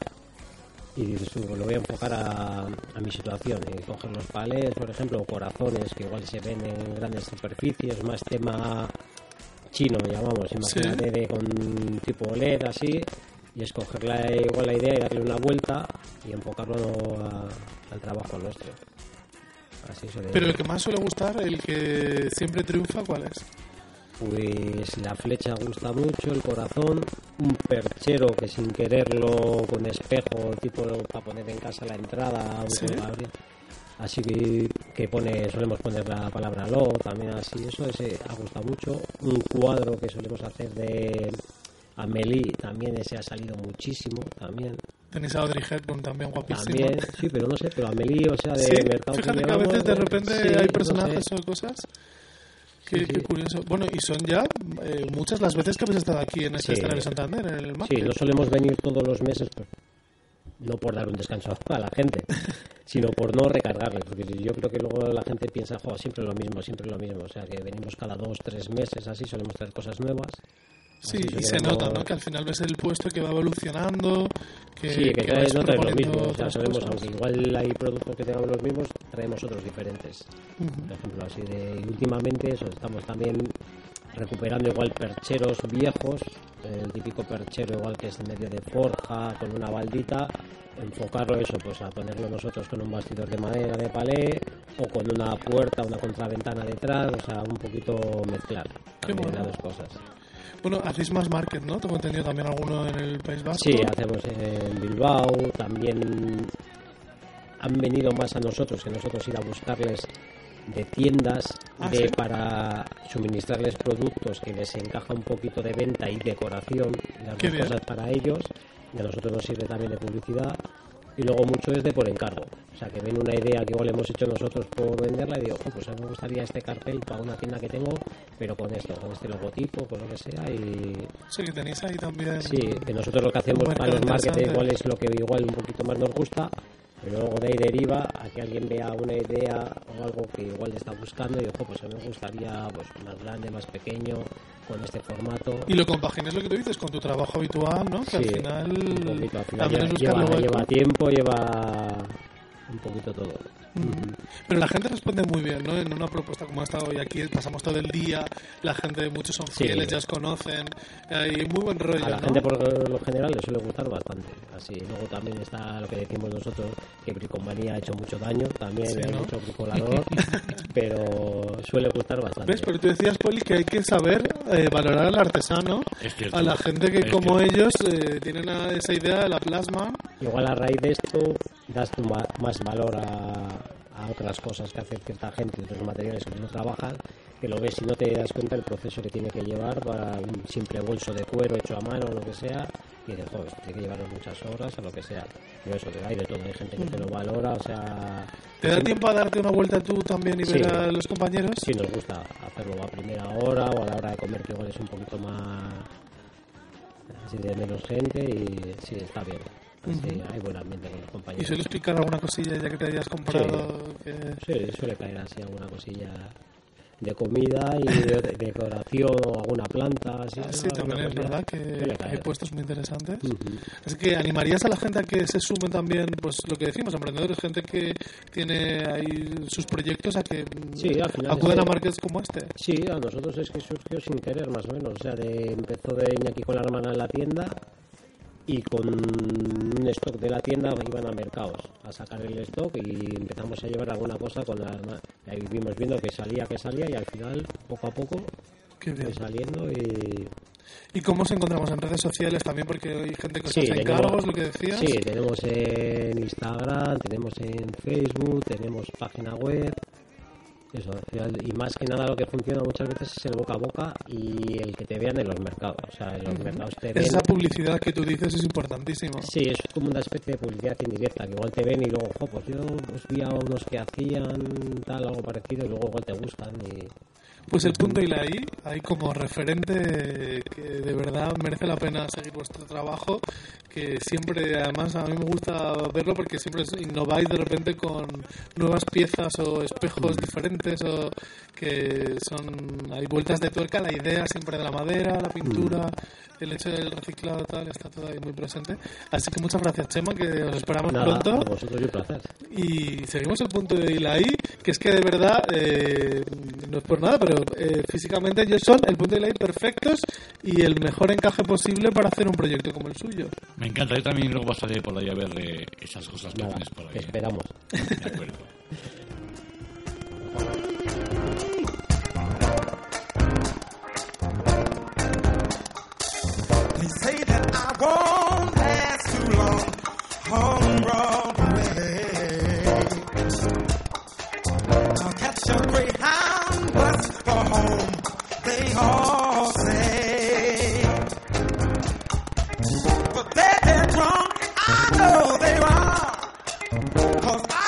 y dices, "Uh, lo voy a enfocar a, a mi situación. Y coger los palés, por ejemplo, o corazones que igual se ven en grandes superficies, más tema chino, llamamos, imagínate, de, con tipo LED así, y escoger la, igual la idea y darle una vuelta y enfocarlo a- al trabajo nuestro. Así se Pero el que más suele gustar, el que siempre triunfa, ¿cuál es? Pues la flecha gusta mucho, el corazón, un perchero que sin quererlo con espejo, tipo para poner en casa la entrada, Sí. Así que, que pone solemos poner la palabra lo también así eso ese ha gustado mucho un cuadro que solemos hacer de Amelie también ese ha salido muchísimo también Tenéis a Audrey Hepburn también guapísima. también sí pero no sé pero Amelie o sea de Sí, mercado fíjate que a llevamos, veces de repente sí, hay no personajes sé. o cosas. Qué, Sí, qué sí. curioso. Bueno, y son ya eh, muchas las veces que habéis estado aquí en este Sí. escenario de Santander, en el Sí, market. no solemos venir todos los meses, no por dar un descanso a la gente, sino por no recargarles, porque yo creo que luego la gente piensa, jo, siempre lo mismo, siempre lo mismo, o sea que venimos cada dos, tres meses, así solemos traer cosas nuevas. Sí, y se nota, ¿no? Que al final ves el puesto que va evolucionando, que, Sí, que trae, vais no trae lo mismo, o sea, cosas. aunque igual hay productos que tengamos los mismos, traemos otros diferentes. Por ejemplo, así de, últimamente eso, estamos también recuperando igual percheros viejos, el típico perchero igual que es en medio de forja, con una baldita, enfocarlo eso, pues a ponerlo nosotros con un bastidor de madera de palé o con una puerta, una contraventana detrás, o sea, un poquito mezclar bueno. las dos cosas. Bueno, hacéis más market, ¿no? Tengo entendido también alguno en el País Vasco. Sí, hacemos en Bilbao, también han venido más a nosotros que nosotros ir a buscarles de tiendas Ah, de ¿sí? para suministrarles productos que les encaja un poquito de venta y decoración, las dos cosas para ellos, y a nosotros nos sirve también de publicidad y luego mucho es de por encargo, o sea que ven una idea que igual hemos hecho nosotros por venderla y digo, "Jo, pues a mí me gustaría este cartel para una tienda que tengo, pero con esto, con este logotipo, con lo que sea y Sí, que tenéis ahí también. Sí, que nosotros lo que hacemos para los interesante. igual es lo que igual un poquito más nos gusta, pero luego de ahí deriva a que alguien vea una idea o algo que igual está buscando y ojo, pues a mí me gustaría pues más grande, más pequeño, con este formato. Y lo compaginas lo que tú dices con tu trabajo habitual, ¿no? Que al final, un poquito, al final lleva tiempo, lleva un poquito todo. Pero la gente responde muy bien, ¿no? En una propuesta como esta hoy aquí pasamos todo el día, la gente, muchos son Sí. fieles, ya os conocen, hay muy buen rollo, A la ¿no? gente por lo general le suele gustar bastante. Así, luego también está lo que decimos nosotros, que Bricomanía ha hecho mucho daño, también Sí, hay ¿no? mucho bricolador, pero suele gustar bastante. ¿Ves? Pero tú decías, Poli, que hay que saber eh, valorar al artesano, Es cierto. a la gente que Es como cierto. ellos eh, tienen esa idea, la plasman. Igual a raíz de esto das ma- más valor a, a otras cosas que hace cierta gente, otros materiales que no trabajan, que lo ves y no te das cuenta del proceso que tiene que llevar para un simple bolso de cuero hecho a mano o lo que sea, y dices, joder, tiene que llevar muchas horas o lo que sea. Pero eso, que hay de todo, hay gente que te lo valora, o sea... ¿Te da tiempo a darte una vuelta tú también y Sí. ver a los compañeros? Sí, nos gusta hacerlo a primera hora o a la hora de comer, que igual es un poquito más... así de menos gente y sí, está bien. Así, Hay buen ambiente con los ¿Y compañeros. suele explicar alguna cosilla ya que te hayas comprado? que- Sí, suele caer así alguna cosilla de comida y de de decoración o alguna planta. Así, Ah, sí, también es verdad que hay puestos muy interesantes. Ujú. Así que animarías a la gente a que se sumen también, pues lo que decimos, emprendedores, gente que tiene ahí sus proyectos, a que mm, Sí, acudan a markets como este. Sí, a nosotros es que surgió sin querer, más o menos. O sea, de, empezó de Iñaki con la hermana en la tienda y con un stock de la tienda iban a mercados a sacar el stock y empezamos a llevar alguna cosa con la hermana. Ahí vimos viendo que salía, que salía y al final, poco a poco, fue saliendo y... ¿Y cómo os encontramos en redes sociales también? Porque hay gente que os Sí, hace encargos, lo que decías. Sí, tenemos en Instagram, tenemos en Facebook, tenemos página web. Eso, y más que nada lo que funciona muchas veces es el boca a boca y el que te vean en los mercados. O sea, en los mercados te ven. Esa publicidad que tú dices es importantísima. Sí, es como una especie de publicidad indirecta, que igual te ven y luego, jo, pues yo os vi a unos que hacían tal, algo parecido, y luego igual te gustan. Y... Pues el punto y la I, hay como referente que de verdad merece la pena seguir vuestro trabajo, que siempre, además a mí me gusta verlo porque siempre innováis de repente con nuevas piezas o espejos diferentes o que son, hay vueltas de tuerca, la idea siempre de la madera, la pintura, el hecho del reciclado tal, está todo ahí muy presente. Así que muchas gracias Chema, que os esperamos Nada, pronto. a vosotros y un placer. Y seguimos el punto de la I, que es que de verdad, eh, no es por nada, pero eh, físicamente ellos son el punto de la I perfectos y el mejor encaje posible para hacer un proyecto como el suyo. Me encanta, yo también luego pasaré por ahí a ver eh, esas cosas que tienes por ahí. te esperamos. De acuerdo. all say. But they're, they're I know they are. Cause I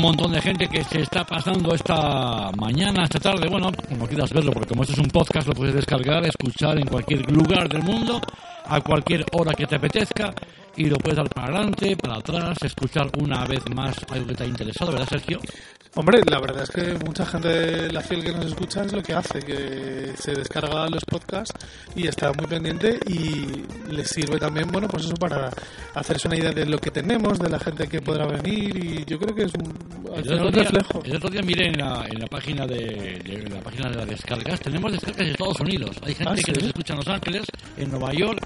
un montón de gente que se está pasando esta mañana, esta tarde, bueno, como quieras verlo, porque como esto es un podcast, lo puedes descargar, escuchar en cualquier lugar del mundo, a cualquier hora que te apetezca, y lo puedes dar para adelante, para atrás, escuchar una vez más algo que te ha interesado, ¿verdad, Sergio? Hombre, la verdad es que mucha gente de la fiel que nos escucha es lo que hace, que se descarga los podcasts y está muy pendiente y les sirve también, bueno, pues eso para hacerse una idea de lo que tenemos, de la gente que podrá venir y yo creo que es un, al final día, reflejo. el otro día miré en la, en la página de, de- la página de las descargas, tenemos descargas de Estados Unidos. Hay gente Ah, que ¿sí? nos escucha en Los Ángeles, en Nueva York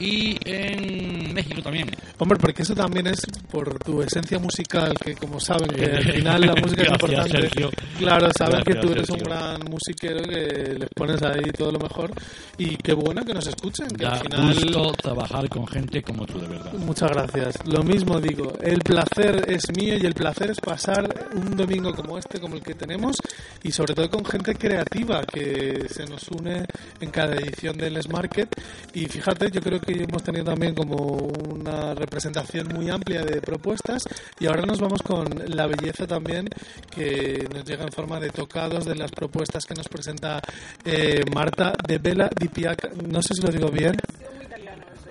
y en México también. Hombre, porque eso también es por tu esencia musical, que como saben que al final la música es importante. Sergio. Claro, saben que tú eres un Sergio. gran musiquero, que les pones ahí todo lo mejor y qué bueno que nos escuchen, que Da al final... gusto trabajar con gente como tú, de verdad. Muchas gracias. Lo mismo digo, el placer es mío y el placer es pasar un domingo como este, como el que tenemos, y sobre todo con gente creativa que se nos une en cada edición del Les Market. Y fíjate, yo creo que hemos tenido también como una representación muy amplia de propuestas y ahora nos vamos con la belleza también que nos llega en forma de tocados de las propuestas que nos presenta eh, Marta de Vela di Piaca. No sé si lo digo bien.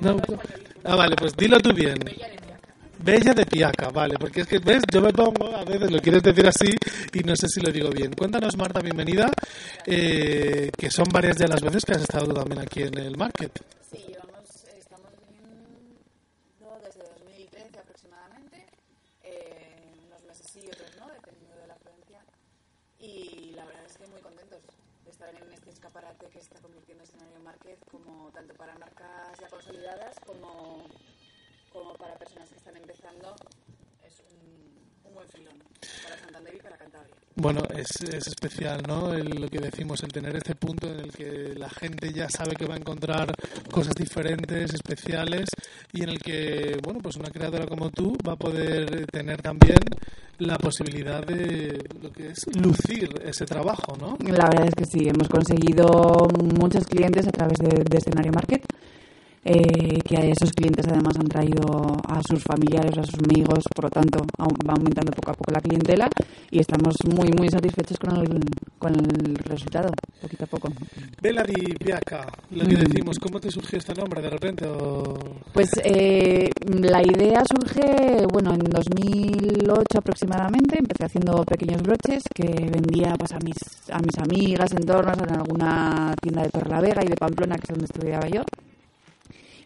No, ah, vale, pues dilo tú bien. Bella de Piaca, vale, porque es que, ¿ves? Yo me pongo, a veces lo quieres decir así y no sé si lo digo bien. Cuéntanos, Marta, bienvenida, eh, que son varias ya las veces que has estado también aquí en el Market. Sí, llevamos, estamos viniendo desde 2013 aproximadamente, eh, unos meses sí, otros no, dependiendo de la afluencia. Y la verdad es que muy contentos de estar en este escaparate que se está convirtiendo en escenario market, como tanto para marcas ya consolidadas como, como para personas que están empezando. Es un, un buen filón para Santander y para Cantabria. Bueno, es, es especial, ¿no? El- lo que decimos, el tener este punto en el que la gente ya sabe que va a encontrar cosas diferentes, especiales, y en el que, bueno, pues una creadora como tú va a poder tener también la posibilidad de lo que es lucir ese trabajo, ¿no? La verdad es que sí, hemos conseguido muchos clientes a través de, de Escenario Market, eh, que esos clientes además han traído a sus familiares, a sus amigos, por lo tanto va aumentando poco a poco la clientela y estamos muy muy satisfechos con el, con el resultado, poquito a poco. Vela di Piaca, lo que Mm. decimos, ¿cómo te surgió este nombre de repente? O... Pues eh, la idea surge, bueno, en 2008 aproximadamente. Empecé haciendo pequeños broches que vendía pues, a, mis, a mis amigas, entornos, en alguna tienda de Torrelavega y de Pamplona, que es donde estudiaba yo.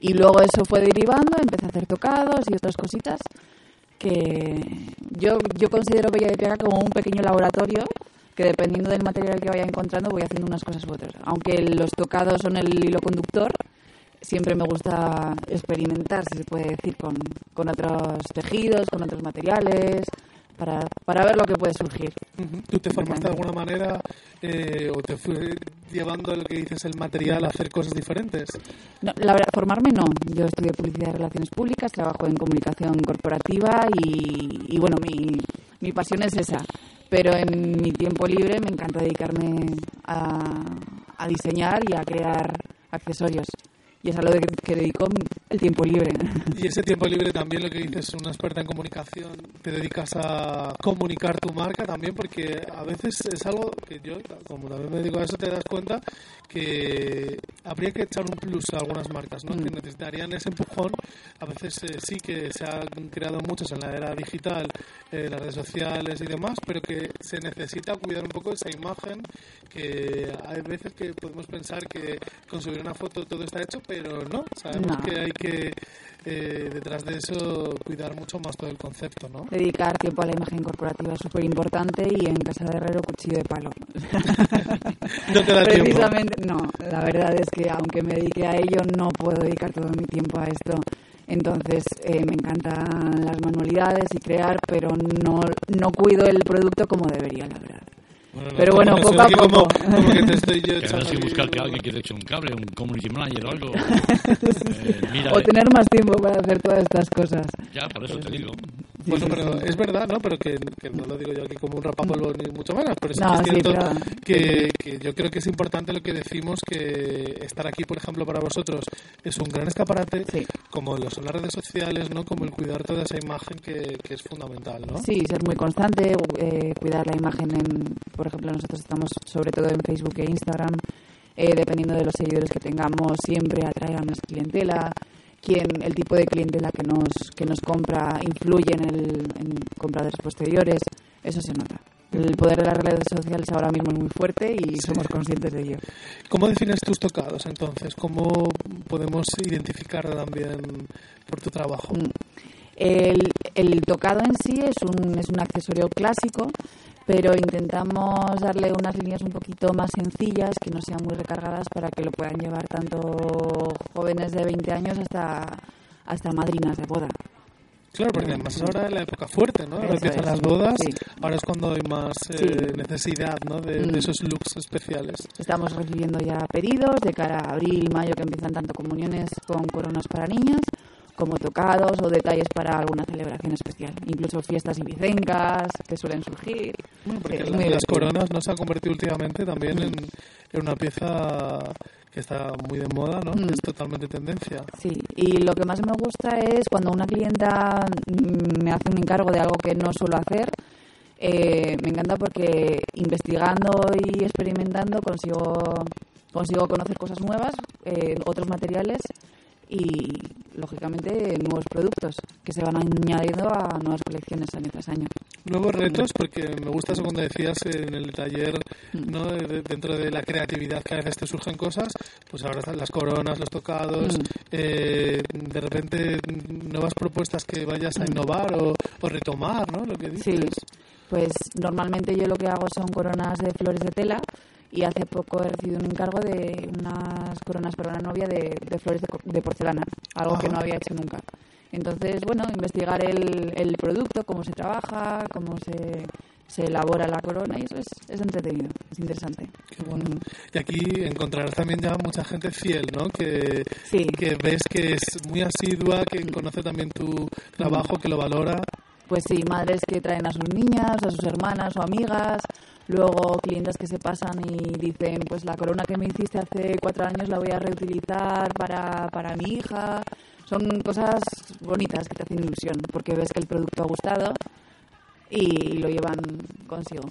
Y luego eso fue derivando, empecé a hacer tocados y otras cositas que yo, yo considero Bella de Piaga como un pequeño laboratorio que dependiendo del material que vaya encontrando voy haciendo unas cosas u otras. Aunque los tocados son el hilo conductor, siempre me gusta experimentar, si se puede decir, con, con otros tejidos, con otros materiales, para, para ver lo que puede surgir. ¿Tú te formaste de alguna manera eh, o te fue llevando lo que dices el material a hacer cosas diferentes? No, la verdad, formarme no. Yo estudié publicidad y relaciones públicas, trabajo en comunicación corporativa y, y bueno, mi, mi pasión es esa. Pero en mi tiempo libre me encanta dedicarme a, a diseñar y a crear accesorios. Y es a lo de- que dedico el tiempo libre. Y ese tiempo libre también lo que dices, una experta en comunicación, te dedicas a comunicar tu marca también, porque a veces es algo que yo, como también me dedico a eso, te das cuenta que habría que echar un plus a algunas marcas, ¿no? Mm. Que necesitarían ese empujón. A veces eh, sí que se han creado muchos en la era digital, eh, las redes sociales y demás, pero que se necesita cuidar un poco esa imagen, que hay veces que podemos pensar que con subir una foto todo está hecho, pero no, sabemos No. que hay que eh, detrás de eso cuidar mucho más todo el concepto, ¿no? Dedicar tiempo a la imagen corporativa es súper importante y en casa de herrero cuchillo de palo. No te da tiempo. Precisamente, no. La verdad es que aunque me dedique a ello, no puedo dedicar todo mi tiempo a esto. Entonces, eh, me encantan las manualidades y crear, pero no, no cuido el producto como debería, la verdad. Bueno, no, Pero bueno, no, poco a aquí como- poco. como que te estoy yo Que a alguien que te eche un cable, un community manager o algo. Eh, mira, O tener más tiempo para hacer todas estas cosas. ya, por eso te digo. Bueno, pero es verdad, ¿no? Pero que, que no lo digo yo aquí como un rapapolvo ni mucho menos, pero sí No, que es sí, cierto pero- que, que yo creo que es importante lo que decimos, que estar aquí, por ejemplo, para vosotros es un gran escaparate, Sí. como lo son las redes sociales, ¿no? Como el cuidar toda esa imagen que, que es fundamental, ¿no? Sí, ser muy constante, eh, cuidar la imagen. En, por ejemplo, nosotros estamos sobre todo en Facebook e Instagram. eh, dependiendo de los seguidores que tengamos, siempre atrae a más clientela. Quien, el tipo de clientela que nos, que nos compra influye en, el, en compradores posteriores. Eso se nota. El poder de las redes sociales ahora mismo es muy fuerte y somos conscientes de ello. ¿Cómo defines tus tocados, entonces? ¿Cómo podemos identificar también por tu trabajo? Mm. El, el tocado en sí es un, es un accesorio clásico, pero intentamos darle unas líneas un poquito más sencillas, que no sean muy recargadas, para que lo puedan llevar tanto jóvenes de 20 años hasta, hasta madrinas de boda. Claro, porque además ahora es la época fuerte, ¿no? Ahora empiezan las bodas, sí. ahora es cuando hay más eh, Sí. necesidad, ¿no? De, de Mm. esos looks especiales. Estamos recibiendo ya pedidos de cara a abril, mayo, que empiezan tanto comuniones con coronas para niñas, como tocados o detalles para alguna celebración especial. Incluso fiestas ibicencas que suelen surgir. Bueno, porque Sí, es la- muy las coronas no se han convertido últimamente también en, en una pieza que está muy de moda, ¿no? Mm. Es totalmente tendencia. Sí, y lo que más me gusta es cuando una clienta mm, me hace un encargo de algo que no suelo hacer. eh, me encanta porque investigando y experimentando consigo, consigo conocer cosas nuevas, eh, otros materiales y, lógicamente, nuevos productos que se van añadiendo a nuevas colecciones año tras año. Nuevos retos, porque me gusta eso cuando decías en el taller, Mm. ¿no? De- dentro de la creatividad que a veces te surgen cosas, pues ahora están las coronas, los tocados, Mm. eh, de repente mm, nuevas propuestas que vayas a innovar o, o retomar, ¿no? Lo que Mm. Sí, dices. pues normalmente yo lo que hago son coronas de flores de tela y hace poco he recibido un encargo de unas coronas para una novia de, de flores de, porcelana, algo que no había hecho nunca. Entonces, bueno, investigar el, el producto, cómo se trabaja, cómo se, se elabora la corona y eso es, es entretenido, es interesante. Qué bueno. Mm. Y aquí encontrarás también ya mucha gente fiel, ¿no? Que, Sí. que ves que es muy asidua, que conoce también tu trabajo, que lo valora. Pues sí, madres que traen a sus niñas, a sus hermanas o amigas, luego clientes que se pasan y dicen, pues la corona que me hiciste hace cuatro años la voy a reutilizar para, para mi hija. Son cosas bonitas que te hacen ilusión, porque ves que el producto ha gustado y lo llevan consigo.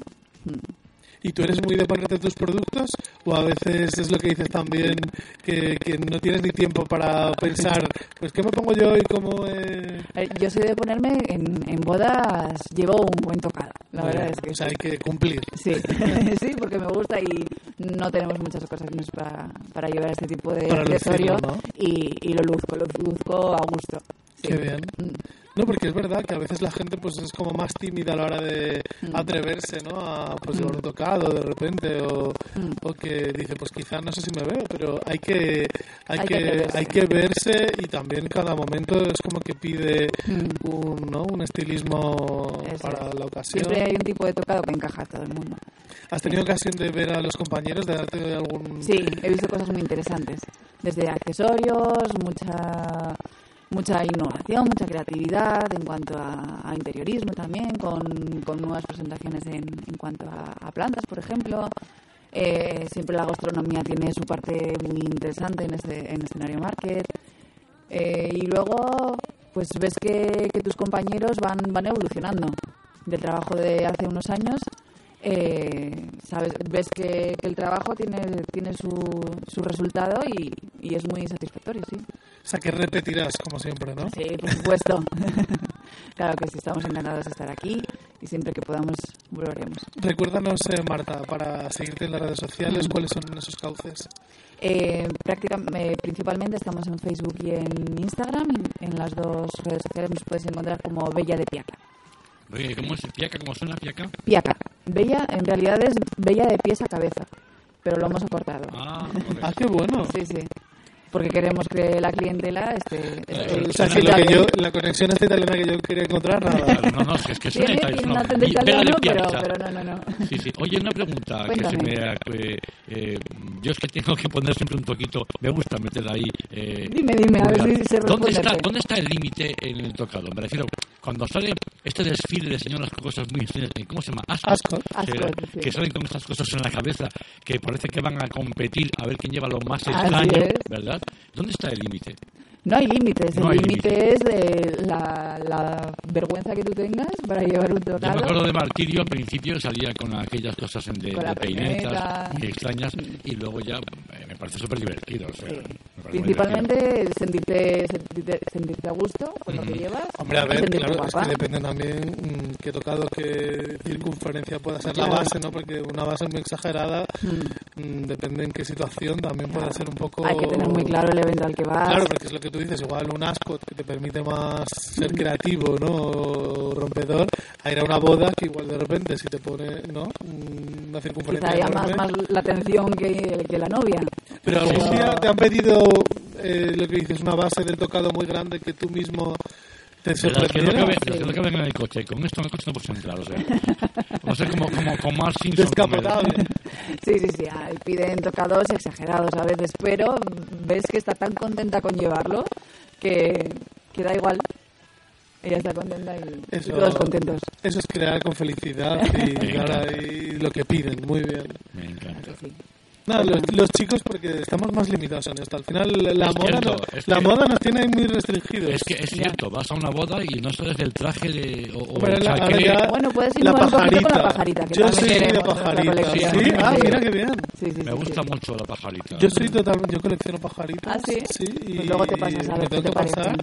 Mm. ¿Y tú eres muy de ponerte tus productos? ¿O a veces es lo que dices también, que, que no tienes ni tiempo para pensar, pues qué me pongo yo y cómo... eh, Eh, Yo soy de ponerme en, en bodas, llevo un buen tocado, la verdad es que o sea, hay que cumplir. Sí, sí, porque me gusta y no tenemos muchas ocasiones para, para llevar este tipo de accesorio ¿no? y, y lo luzco, lo luzco a gusto. Sí. Qué bien. Mm. No, porque es verdad que a veces la gente pues es como más tímida a la hora de Mm. atreverse, ¿no? A pues llevar un tocado de repente o, Mm. o que dice, pues quizás no sé si me veo, pero hay que hay, Hay que, hay que verse y también cada momento es como que pide Mm. un, ¿no? un estilismo Eso para la ocasión. Siempre hay un tipo de tocado que encaja a todo el mundo. ¿Has tenido ocasión de ver a los compañeros, de darte algún... Sí, he visto cosas muy interesantes. Desde accesorios, mucha mucha innovación, mucha creatividad en cuanto a, interiorismo también, con, con nuevas presentaciones en, en cuanto a, a plantas, por ejemplo. Eh, siempre la gastronomía tiene su parte muy interesante en este en escenario market. Eh, y luego, pues ves que, que tus compañeros van, van evolucionando del trabajo de hace unos años. eh, sabes, ves que, que el trabajo tiene, tiene su, su resultado y, y es muy satisfactorio, sí. O sea, que repetirás, como siempre, ¿no? Sí, por supuesto. claro que sí, estamos encantados de estar aquí y siempre que podamos volveremos. Recuérdanos, eh, Marta, para seguirte en las redes sociales, cuáles son esos cauces. Eh, prácticamente, principalmente estamos en Facebook y en Instagram. En, en las dos redes sociales nos puedes encontrar como Bella de Piaca. Oye, ¿cómo es piaca? ¿Cómo suena piaca? Piaca. Bella, en realidad es Bella de pies a cabeza, pero lo hemos acortado. Ah. Ah, qué bueno. Sí, sí. Porque queremos que la clientela esté... esté O sea, que esté lo que bien. yo, la conexión esta italiana que yo quería encontrar, nada. Claro, no, no, es que es una italiana, no, italiano, pero, pero no, no, no. Sí, sí. Oye, una pregunta que se me... eh, eh, yo es que tengo que poner siempre un poquito... Me gusta meter ahí... Eh, Dime, dime, a ver si se ¿Dónde está. ¿Dónde está el límite en el tocado? Me refiero, cuando sale este desfile de señoras con cosas muy extrañas, ¿cómo se llama? Ascot. Ascot. Ascot, que, sí. que salen con estas cosas en la cabeza, que parece que van a competir a ver quién lleva lo más extraño. ¿verdad? ¿Dónde está el límite? No hay límites, No el hay límite es de la, la vergüenza que tú tengas para llevar un Yo me tocado. acuerdo de Martirio al principio salía con aquellas cosas en de, de peinetas peineta. muy extrañas y luego ya eh, me parece súper divertido. O sea, Sí. Principalmente sentirte, sentirte, sentirte a gusto con lo que llevas. Hombre, a ver, claro, es que depende también mm, qué tocado, qué circunferencia pueda ser la base, ¿no? Porque una base muy exagerada, mm, depende en qué situación, también puede ser un poco... Hay que tener muy claro el evento al que vas. Claro, porque es lo que tú dices, igual un ascot que te permite más ser creativo, ¿no? O rompedor, a ir a una boda que igual de repente si te pone, ¿no? Una circunferencia Quizá llama enorme. más la atención que, que la novia. Pero algún día te han pedido eh, lo que dices, una base del tocado muy grande que tú mismo te De las que no caben, en el coche. Con esto en el coche no puedes entrar, o sea. Vamos a ser como, como, como Mark Simpson. Descapotable. Sí, sí, sí. ay, Piden tocados exagerados a veces, pero ves que está tan contenta con llevarlo que, que da igual. Ella está contenta y, y Eso- todos contentos. Eso es crear con felicidad y ahí lo que piden, muy bien. Me encanta. Sí. No, los, los chicos porque estamos más limitados en esto. Al final la Es moda, cierto, no- es la que- moda nos tiene muy restringidos. Es que es cierto, vas a una boda y no sabes del traje de, o, o el la- ya- Bueno, puedes la innovar un poquito con la pajarita. pajarita, que Yo soy de pajarita. colección. Sí, ah, Sí. mira qué bien. Sí, sí, Me sí, gusta sí. mucho la pajarita. Yo soy totalmente, yo colecciono pajaritos. ¿Ah, sí? y Pues luego te pasas a me ver qué tengo te pasar. parecen.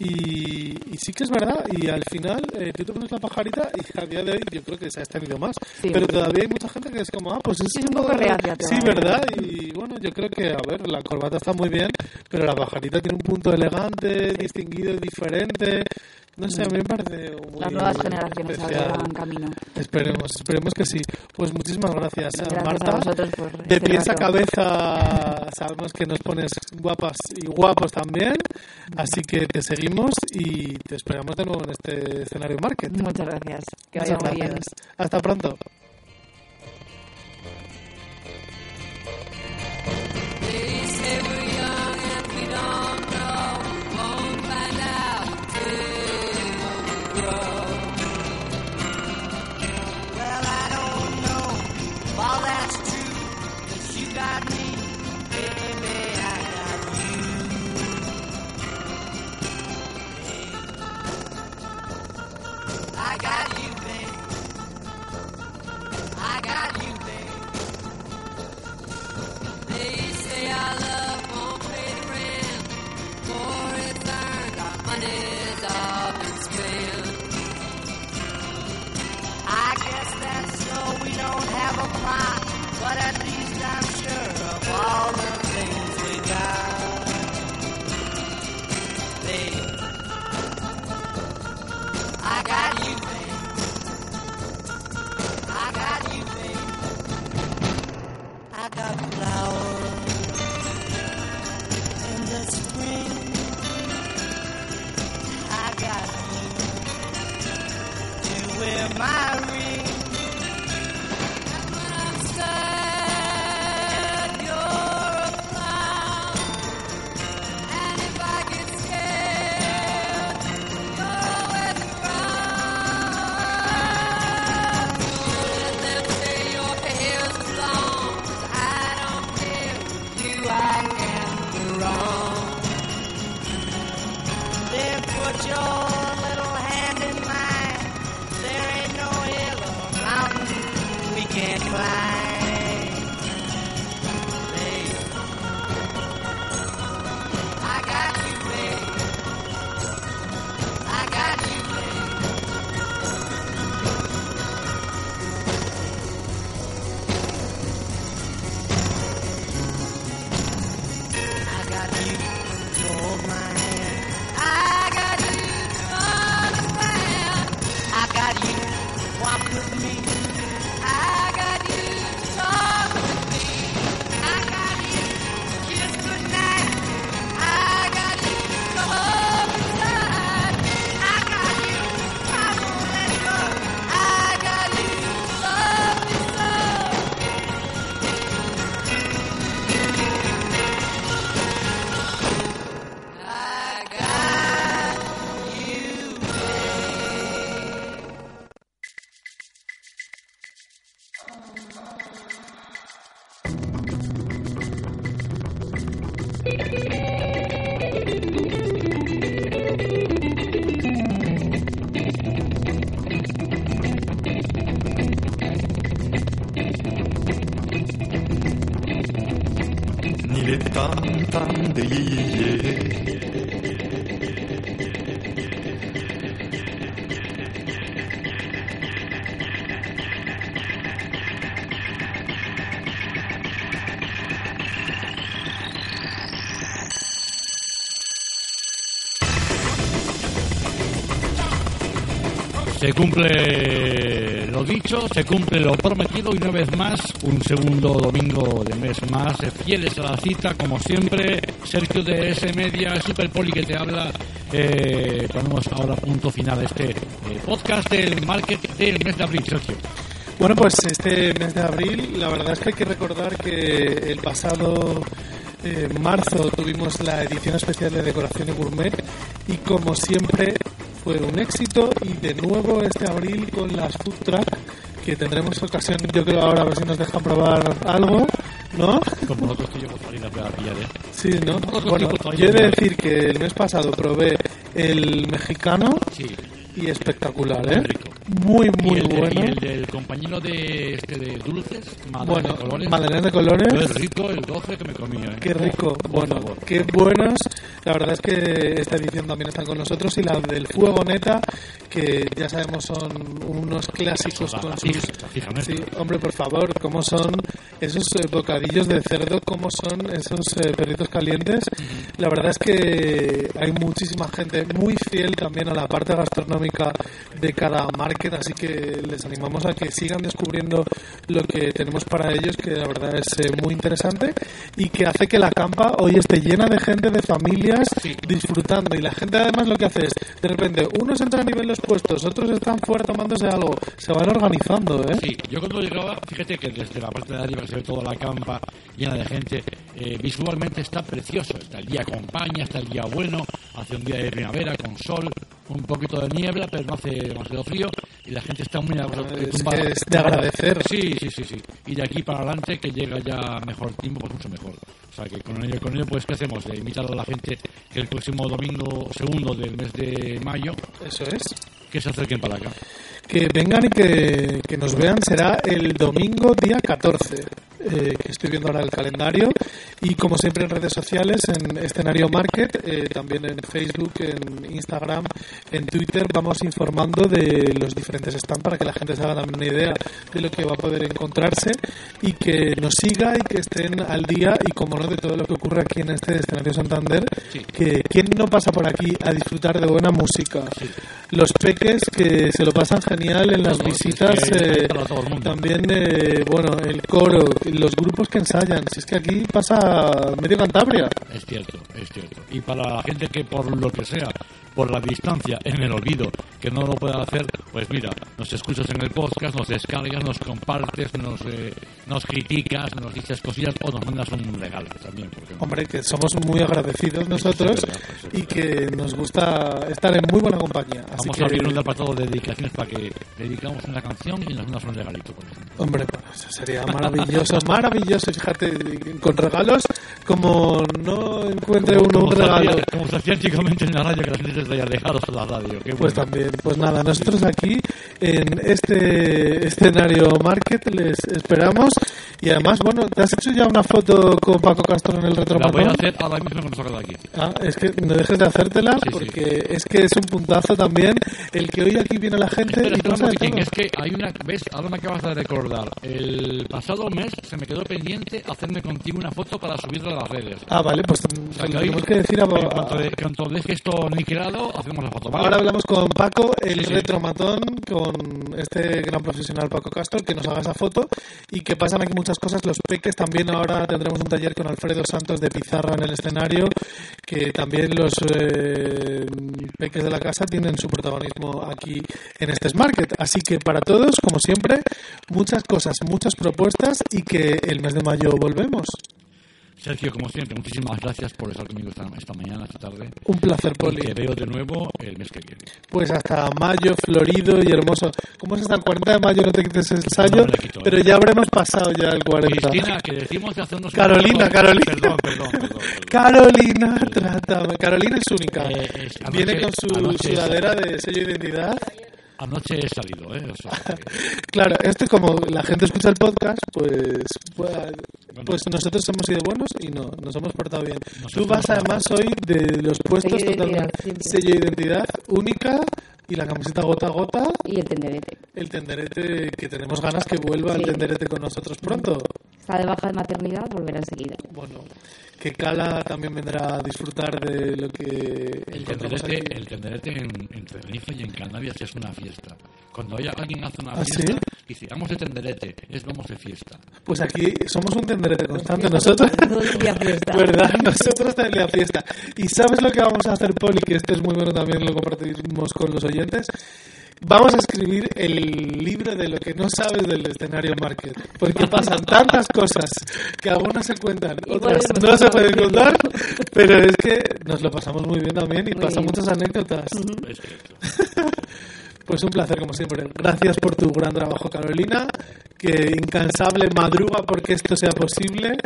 Y, y sí que es verdad, y al final eh, tú te pones la pajarita y a día de hoy yo creo que se ha extendido más. Sí. Pero todavía hay mucha gente que es como, ah, pues es, es un poco reacia Sí, verdad, y bueno, yo creo que, a ver, la corbata está muy bien, pero la pajarita tiene un punto elegante, distinguido, diferente. No sé, a mí me parece muy Las nuevas generaciones abrirán camino. Esperemos, esperemos que sí. Pues muchísimas gracias, Gracias Marta. a vosotros por De este pies a cabeza sabemos que nos pones guapas y guapos también, así que te seguimos y te esperamos de nuevo en este escenario market. Muchas gracias. Que Muchas vaya muy bien. Hasta pronto. I got you, babe. I got you, babe. They say our love won't pay the rent, for it's earned, our money's all been spent. I guess that's so we don't have a but at least 你别当当的意义 cumple lo dicho, se cumple lo prometido y una vez más, un segundo domingo de mes más, fieles a la cita, como siempre, Sergio de S Media, Super Poli que te habla. Eh, ponemos ahora punto final a este eh, podcast del market del mes de abril, Sergio. Bueno, pues este mes de abril, la verdad es que hay que recordar que el pasado eh, marzo tuvimos la edición especial de decoración y gourmet y como siempre fue un éxito y de nuevo este abril con las food truck que tendremos ocasión yo creo ahora a ver si nos dejan probar algo ¿no? Como nosotros que yo por salir a pillar, ¿eh? Sí, ¿no? Bueno, yo he de decir que el mes pasado probé el mexicano Sí, y espectacular, ¿eh? Rico. Muy, y muy el, bueno. y el del compañero de, este, de dulces, Bueno, de colores. magdalenas de colores. Qué rico el 12 que me comí, ¿eh? Qué rico, bueno, qué buenos. La verdad es que esta edición también está con nosotros y la del Fuego Neta, que ya sabemos son unos clásicos con sus... Sí, hombre, por favor, cómo son esos eh, bocadillos de cerdo, cómo son esos eh, perritos calientes. La verdad es que hay muchísima gente muy fiel también a la parte gastronómica de cada market, así que les animamos a que sigan descubriendo lo que tenemos para ellos, que la verdad es eh, muy interesante y que hace que la campa hoy esté llena de gente, de familias Sí. disfrutando. Y la gente además lo que hace es, de repente, unos entran a nivel los puestos, otros están fuera tomándose algo, se van organizando, ¿eh? Sí, yo cuando llegaba, fíjate que desde la parte de arriba se ve toda la campa llena de gente, eh, visualmente está precioso, está el día acompaña, está el día bueno, hace un día de primavera con sol, un poquito de niebla, pero no hace demasiado frío y la gente está muy que es de agradecer. Sí, sí, sí, sí. Y de aquí para adelante que llega ya mejor tiempo, pues mucho mejor. O sea que con ello, con ello pues ¿qué hacemos? De invitar a la gente que el próximo domingo segundo del mes de mayo Eso es. que se acerquen para acá. Que vengan y que, que nos vean será el domingo día 14, eh, que estoy viendo ahora el calendario. Y como siempre en redes sociales, en Escenario Market, eh, también en Facebook, en Instagram, en Twitter, vamos informando de los diferentes stands para que la gente se haga también una idea de lo que va a poder encontrarse y que nos siga y que estén al día y como no de todo lo que ocurre aquí en este escenario Santander, Sí. que quién no pasa por aquí a disfrutar de buena música. Los peques que se lo pasan genial en las visitas, eh, también, eh, bueno, el coro, los grupos que ensayan. Si es que aquí pasa medio Cantabria. Es cierto, es cierto. Y para la gente que por lo que sea, por la distancia, en el olvido, que no lo pueda hacer, pues mira, nos escuchas en el podcast, nos descargas, nos compartes, nos, eh, nos criticas, nos dices cosillas o nos mandas un regalo también. porque. Hombre, que somos muy agradecidos nosotros es y que nos gusta estar en muy buena compañía. Así Vamos que, a abrir un apartado de dedicaciones para que dedicamos una canción y nos mandas un regalito, por ejemplo. Hombre, pues eso sería maravilloso, maravilloso. Fíjate, con regalos, como no encuentre uno un Como regalo. Como se hacía antiguamente en la radio, que la traía regalos a la radio. Qué Pues bueno. también, pues nada, nosotros aquí en este escenario market les esperamos y además, bueno, ¿te has hecho ya una foto con Paco Castro en el La voy a hacer ahora mismo cuando salga de aquí. Ah, es que no dejes de hacértela Sí, sí. porque es que es un puntazo también el que hoy aquí viene la gente Espera, y espera pasa de es que hay una, ves, ahora me acabas de recordar, el pasado mes se me quedó pendiente hacerme contigo una foto para subirla a las redes. Ah, vale, pues O sea, se que hoy, tenemos que decir a, en cuanto, de- cuanto deje esto niquelado, hacemos la foto, ¿vale? Ahora hablamos con Paco, el Sí, sí. retromatón, con este gran profesional Paco Castro, que nos haga esa foto y que pasan aquí muchas cosas. Los peques también ahora tendremos un taller con Alfredo Santos de pizarra en el escenario, que también los eh, peques de la casa tienen su protagonismo aquí en este Market. Así que para todos, como siempre, muchas cosas, muchas propuestas y que el mes de mayo volvemos. Sergio, como siempre, muchísimas gracias por estar conmigo esta, esta mañana, esta tarde. Un placer, Y Poli. te veo de nuevo el mes que viene. Pues hasta mayo, florido y hermoso. ¿Cómo es hasta el 40 de mayo? No te quites el ensayo, No quito, eh. pero ya habremos pasado ya el 40. Cristina, que decimos de hacernos... Carolina, Carolina. Perdón, perdón, perdón. perdón. Carolina, trátame. Carolina es única. Eh, es- anoche- Viene con su anoche- sudadera de sello de identidad. Anoche he salido, ¿eh? O sea, que- Claro, esto como la gente escucha el podcast, pues, pues Pues nosotros hemos sido buenos y no, nos hemos portado bien. Tú vas además hoy de los puestos Sello de identidad, totalmente sello de identidad única y la camiseta gota a gota, Y el tenderete. el tenderete que tenemos ganas que vuelva el Sí. tenderete con nosotros pronto. Está de baja de maternidad, volverá enseguida. Bueno, que Cala también vendrá a disfrutar de lo que El tenderete, aquí. el tenderete en, en Tenerife y en Canarias es una fiesta. Cuando haya, alguien hace una ¿Ah, fiesta, sí? dice, vamos de tenderete, es vamos de fiesta. Pues aquí somos un tenderete constante nosotros. ¿Verdad? Nosotros también la fiesta. ¿Y sabes lo que vamos a hacer, Poli? Que este es muy bueno también, lo compartimos con los oyentes. Vamos a escribir el libro de lo que no sabes del escenario market. Porque pasan tantas cosas que algunas se cuentan, otras no se pueden contar. Pero es que nos lo pasamos muy bien también y pasan muchas anécdotas. Pues un placer como siempre. Gracias por tu gran trabajo, Carolina. Que incansable madruga porque esto sea posible.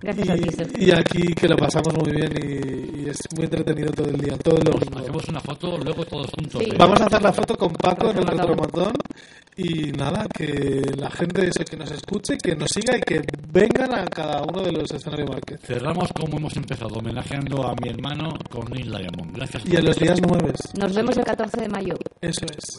Gracias y, a ti, Sergio. y aquí que lo pasamos muy bien y, y es muy entretenido todo el día, todo Pues domingo. hacemos una foto luego todos juntos. Sí. ¿eh? Vamos a hacer la foto con Paco en el retromatón y nada, que la gente eso, que nos escuche, que nos siga y que vengan a cada uno de los escenarios market. Cerramos como hemos empezado, homenajeando a mi hermano con Neil Diamond. Gracias. Y a los días nueve, Nos vemos el 14 de mayo. eso es.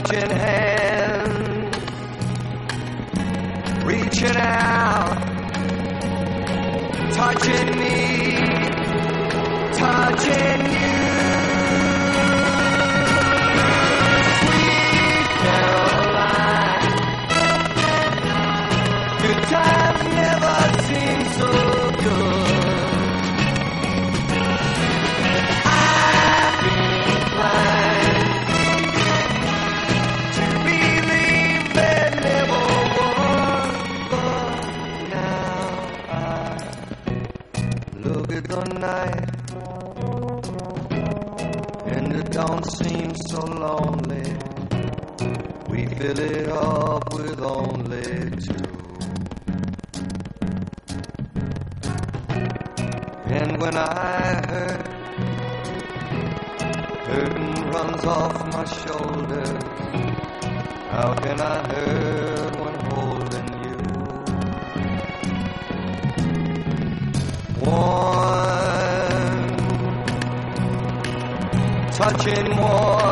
touching hands, reaching out, touching me, touching you. Night and it don't seem so lonely. We fill it up with only two. And when I hurt, Burden runs off my shoulders. How can I hurt when holding you? Warm, touching more.